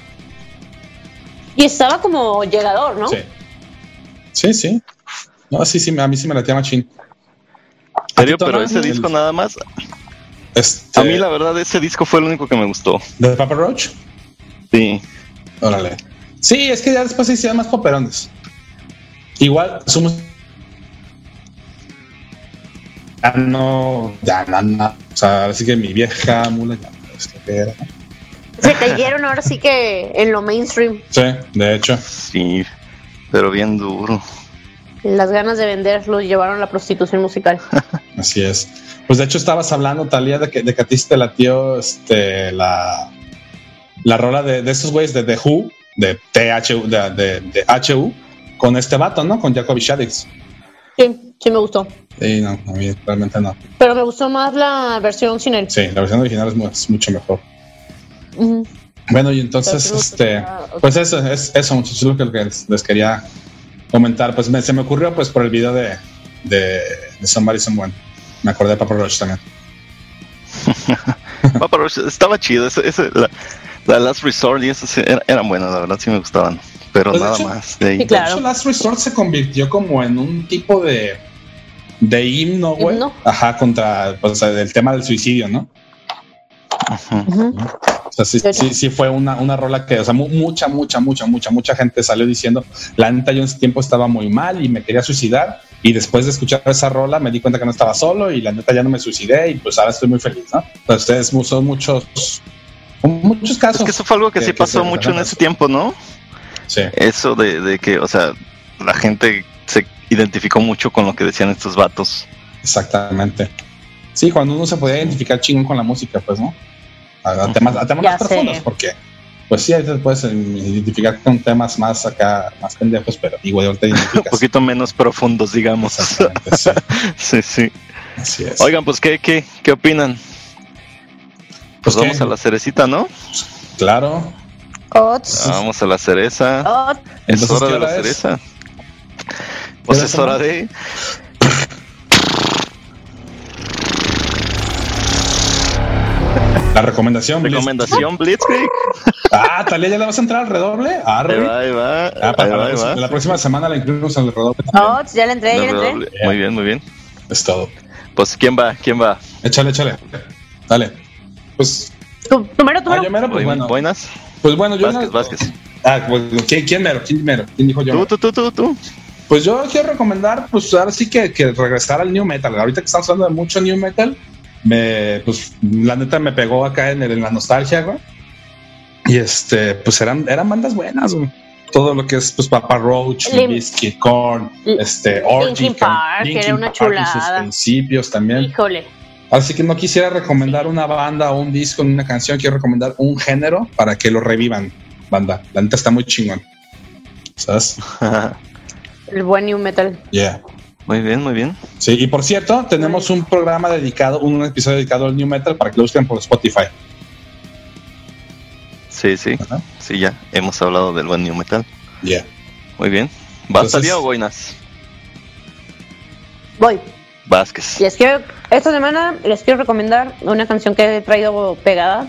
Speaker 3: Y estaba como llegador, ¿no?
Speaker 2: Sí. Sí, sí. No, sí, sí, a mí sí me la machín.
Speaker 1: ¿En serio?
Speaker 2: ¿A ti,
Speaker 1: Pero ese disco nada más.
Speaker 2: Este,
Speaker 1: A mí la verdad ese disco fue el único que me gustó.
Speaker 2: ¿De Papa Roach?
Speaker 1: Sí.
Speaker 2: Órale. Sí, es que ya después se hicieron más poperones. Igual, somos. Ya no. Ya no, no. O sea, así que mi vieja mula ya no es lo que era.
Speaker 3: Se cayeron ahora sí que en lo mainstream.
Speaker 2: Sí, de hecho.
Speaker 1: Sí. pero bien duro.
Speaker 3: Las ganas de vender los llevaron a la prostitución musical.
Speaker 2: Así es. Pues de hecho estabas hablando, Talía, de que, de que a ti te latió este, la, la rola de, de estos güeyes de The Who, de THU, de, de, de HU, con este vato, ¿no? Con Jacoby Shaddix.
Speaker 3: Sí, sí me gustó.
Speaker 2: Sí, no, a mí realmente no.
Speaker 3: Pero me gustó más la versión sin él.
Speaker 2: Sí, la versión original es, mu- es mucho mejor. Bueno, y entonces, este, pues eso, es eso, muchachos, es lo que les, les quería comentar. Pues me- se me ocurrió pues por el video de, de, de Somebody Someone. Me acordé de Papa Roach también.
Speaker 1: Papa Roach estaba chido. Ese, ese- la, la Last Resort y eso sí, era- eran buenas, la verdad, sí me gustaban. Pero
Speaker 2: Pues, de
Speaker 1: nada
Speaker 2: hecho-
Speaker 1: más. De ahí.
Speaker 3: Sí, claro.
Speaker 2: De hecho, Last Resort se convirtió como en un tipo de, de himno, güey. Ajá, contra pues, el tema del suicidio, ¿no?
Speaker 1: Ujú.
Speaker 2: O sea, sí, sí, sí fue una, una rola que, o sea, mu- mucha, mucha, mucha, mucha, mucha gente salió diciendo, la neta, yo en ese tiempo estaba muy mal y me quería suicidar. Y después de escuchar esa rola me di cuenta que no estaba solo y la neta ya no me suicidé y pues ahora estoy muy feliz, ¿no? Pues ustedes son muchos, muchos casos.
Speaker 1: Es que eso fue algo que,
Speaker 2: Que-
Speaker 1: sí
Speaker 2: que
Speaker 1: pasó
Speaker 2: se
Speaker 1: mucho en ese tiempo, ¿no?
Speaker 2: Sí,
Speaker 1: Eso de, de que, o sea, la gente se identificó mucho con lo que decían estos vatos.
Speaker 2: exactamente. Sí, cuando uno se podía identificar chingón con la música, pues, ¿no? A, a temas, a temas más profundos, porque, pues sí, ahí te puedes identificar con temas más acá, más pendejos, pero igual te
Speaker 1: Un
Speaker 2: identificas.
Speaker 1: poquito menos profundos, digamos.
Speaker 2: Exactamente, sí.
Speaker 1: sí, sí.
Speaker 2: Así es.
Speaker 1: Oigan, pues, ¿qué, qué, qué opinan? Pues
Speaker 2: ¿qué?
Speaker 1: vamos a la cerecita, ¿no?
Speaker 2: Claro.
Speaker 3: Ots.
Speaker 1: Vamos a la cereza.
Speaker 3: Ots.
Speaker 1: Es
Speaker 2: Entonces,
Speaker 1: hora
Speaker 2: ¿qué
Speaker 1: de la cereza. Pues es hora de.
Speaker 2: La recomendación. Blitz.
Speaker 1: Recomendación Blitzkrieg.
Speaker 2: Ah, Talia, ¿ya le vas a entrar al redoble?
Speaker 1: Ahí
Speaker 2: Arre.
Speaker 1: va, ahí va.
Speaker 2: Ah,
Speaker 1: ahí
Speaker 2: para
Speaker 1: va,
Speaker 2: la,
Speaker 1: ahí
Speaker 2: próxima-
Speaker 1: va.
Speaker 2: la próxima semana la incluimos al redoble. también.
Speaker 3: Ots, ya le entré, ya le entré.
Speaker 1: Redoble. Muy bien, muy bien.
Speaker 2: Es todo.
Speaker 1: Pues, ¿quién va? ¿Quién va?
Speaker 2: Échale, échale. Dale. Pues,
Speaker 3: Tu- Primero, tú.
Speaker 2: ah, yo mero, pues
Speaker 1: Buen-
Speaker 2: bueno.
Speaker 1: Buenas.
Speaker 2: Pues bueno, yo.
Speaker 1: Vázquez, Vázquez.
Speaker 2: Ah, pues, ¿quién, quién mero? ¿Quién mero? ¿Quién dijo yo?
Speaker 1: Tú, tú, tú, tú, tú.
Speaker 2: Pues yo quiero recomendar, pues ahora sí que, que regresar al New Metal. Ahorita que estamos hablando de mucho New Metal, me, pues la neta me pegó acá en, el- en la nostalgia, güey. Y este, pues eran, eran bandas buenas, güey. Todo lo que es, pues, Papa Roach,
Speaker 3: Lim-
Speaker 2: Biscuit, Korn,
Speaker 3: L-
Speaker 2: este,
Speaker 3: Linkin
Speaker 2: Orgy,
Speaker 3: Park,
Speaker 2: Linkin
Speaker 3: era una
Speaker 2: Park en sus
Speaker 3: chulada.
Speaker 2: principios también.
Speaker 3: Híjole.
Speaker 2: Así que no quisiera recomendar una banda o un disco, una canción, quiero recomendar un género para que lo revivan, banda. La neta está muy chingón. ¿Sabes?
Speaker 3: El buen New Metal.
Speaker 2: Yeah.
Speaker 1: muy bien, muy bien.
Speaker 2: Sí, y por cierto, tenemos un programa dedicado, un episodio dedicado al New Metal para que lo busquen por Spotify.
Speaker 1: Sí, sí.
Speaker 2: Ajá.
Speaker 1: Sí, ya. Hemos hablado del buen New Metal.
Speaker 2: Yeah.
Speaker 1: Muy bien. ¿Vas
Speaker 2: Entonces-
Speaker 1: o Boinas?
Speaker 3: Voy.
Speaker 1: Vázquez.
Speaker 3: Les quiero, esta semana les quiero recomendar una canción que he traído pegada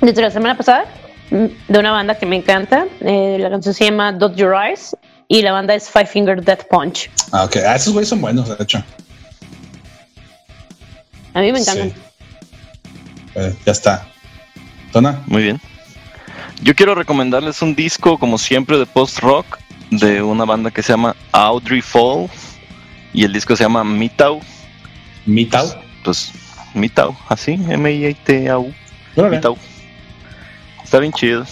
Speaker 3: desde la semana pasada mm, de una banda que me encanta. Eh, la canción se llama Dot Your Eyes y la banda es Five Finger Death Punch.
Speaker 2: Ah, ok. Ah, esos güeyes son buenos, de hecho.
Speaker 3: A mí me encantan.
Speaker 2: Sí. Eh, ya está. Tona.
Speaker 1: Muy bien. Yo quiero recomendarles un disco, como siempre, de post-rock de una banda que se llama Audrey Fall. Y el disco se llama Mitau.
Speaker 2: Mitau.
Speaker 1: Pues, Mitau, así, M-I-T-A-U. Mitau. Está bien chido.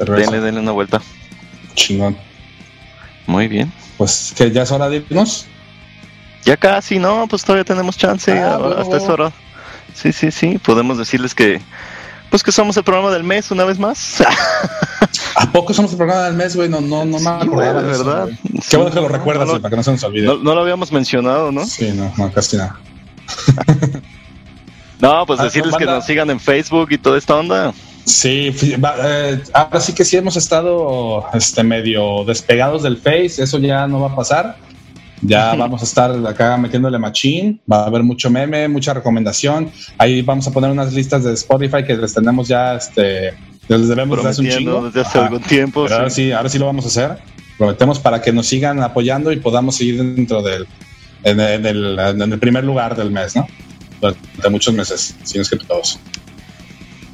Speaker 1: Denle, denle una vuelta.
Speaker 2: Chingón.
Speaker 1: Muy bien.
Speaker 2: Pues que ya es hora de irnos.
Speaker 1: Ya casi, no, pues todavía tenemos chance.
Speaker 2: Ah,
Speaker 1: hasta esa hora. Sí, sí, sí. Podemos decirles que, pues que somos el programa del mes una vez más.
Speaker 2: ¿A poco somos el programa del mes, güey? No, no, no me
Speaker 1: Sí,
Speaker 2: acordaba
Speaker 1: güey,
Speaker 2: de
Speaker 1: ¿verdad? Sí,
Speaker 2: Qué bueno que lo
Speaker 1: no,
Speaker 2: recuerdas,
Speaker 1: no,
Speaker 2: güey, para que no se nos olvide.
Speaker 1: No, no lo habíamos mencionado, ¿no?
Speaker 2: Sí, no, no, casi nada.
Speaker 1: No, pues
Speaker 2: Ah,
Speaker 1: decirles
Speaker 2: no,
Speaker 1: que nos sigan en Facebook y toda esta onda.
Speaker 2: Sí, eh, ahora sí que sí hemos estado este, medio despegados del Face, eso ya no va a pasar. Ya vamos a estar acá metiéndole machín, va a haber mucho meme, mucha recomendación. Ahí vamos a poner unas listas de Spotify que les tenemos ya, este, les debemos desde hace un chingo.
Speaker 1: desde hace
Speaker 2: Ajá.
Speaker 1: algún tiempo.
Speaker 2: Pero ahora
Speaker 1: sí.
Speaker 2: sí, ahora sí lo vamos a hacer. Prometemos para que nos sigan apoyando y podamos seguir dentro del, en, en el, en el primer lugar del mes, ¿no? Durante muchos meses, si no es que todos.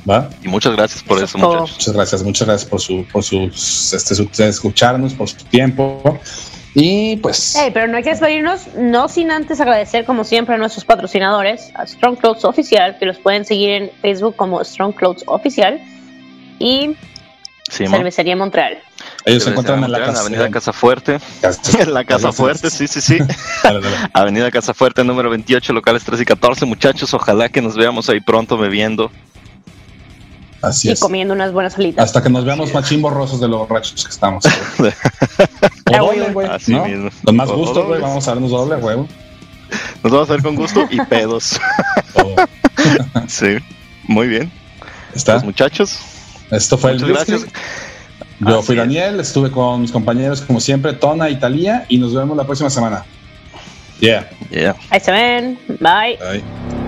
Speaker 2: ¿Va?
Speaker 1: Y muchas gracias por
Speaker 3: Eso
Speaker 1: eso, muchachos.
Speaker 2: Muchas gracias, muchas gracias por su, por su, este, su- escucharnos, por su tiempo. Y pues,
Speaker 3: Hey, pero no hay que despedirnos, no sin antes agradecer como siempre a nuestros patrocinadores, a Strong Clothes Oficial, que los pueden seguir en Facebook como Strong Clothes Oficial y
Speaker 1: Sí.
Speaker 3: Cervecería Montreal.
Speaker 2: Ellos se encuentran en la casa.
Speaker 1: Avenida Casa Fuerte. En la Casa Fuerte, sí, sí, sí.
Speaker 2: Dale, dale.
Speaker 1: Avenida Casa Fuerte, número 28, locales 3 y 14. Muchachos, ojalá que nos veamos ahí pronto bebiendo.
Speaker 2: Así
Speaker 3: Y
Speaker 2: es.
Speaker 3: comiendo unas buenas alitas.
Speaker 2: Hasta que nos veamos machín borrosos de los borrachos que estamos. O doble,
Speaker 3: güey.
Speaker 2: güey.
Speaker 1: Así
Speaker 2: ¿no?
Speaker 1: mismo.
Speaker 2: Con más
Speaker 1: O-
Speaker 2: gusto, güey. Vamos a vernos doble, huevo.
Speaker 1: Nos vamos a ver con gusto y pedos.
Speaker 2: Todo.
Speaker 1: Sí, muy bien.
Speaker 2: ¿Está?
Speaker 1: Pues muchachos,
Speaker 2: Esto fue el
Speaker 1: muchas gracias.
Speaker 2: Blitzkrieg. Yo
Speaker 1: Así
Speaker 2: fui
Speaker 1: es.
Speaker 2: Daniel, estuve con mis compañeros como siempre, Tona y Talía, y nos vemos la próxima semana. Yeah.
Speaker 1: Yeah.
Speaker 3: Ahí se ven. Bye.
Speaker 2: Bye.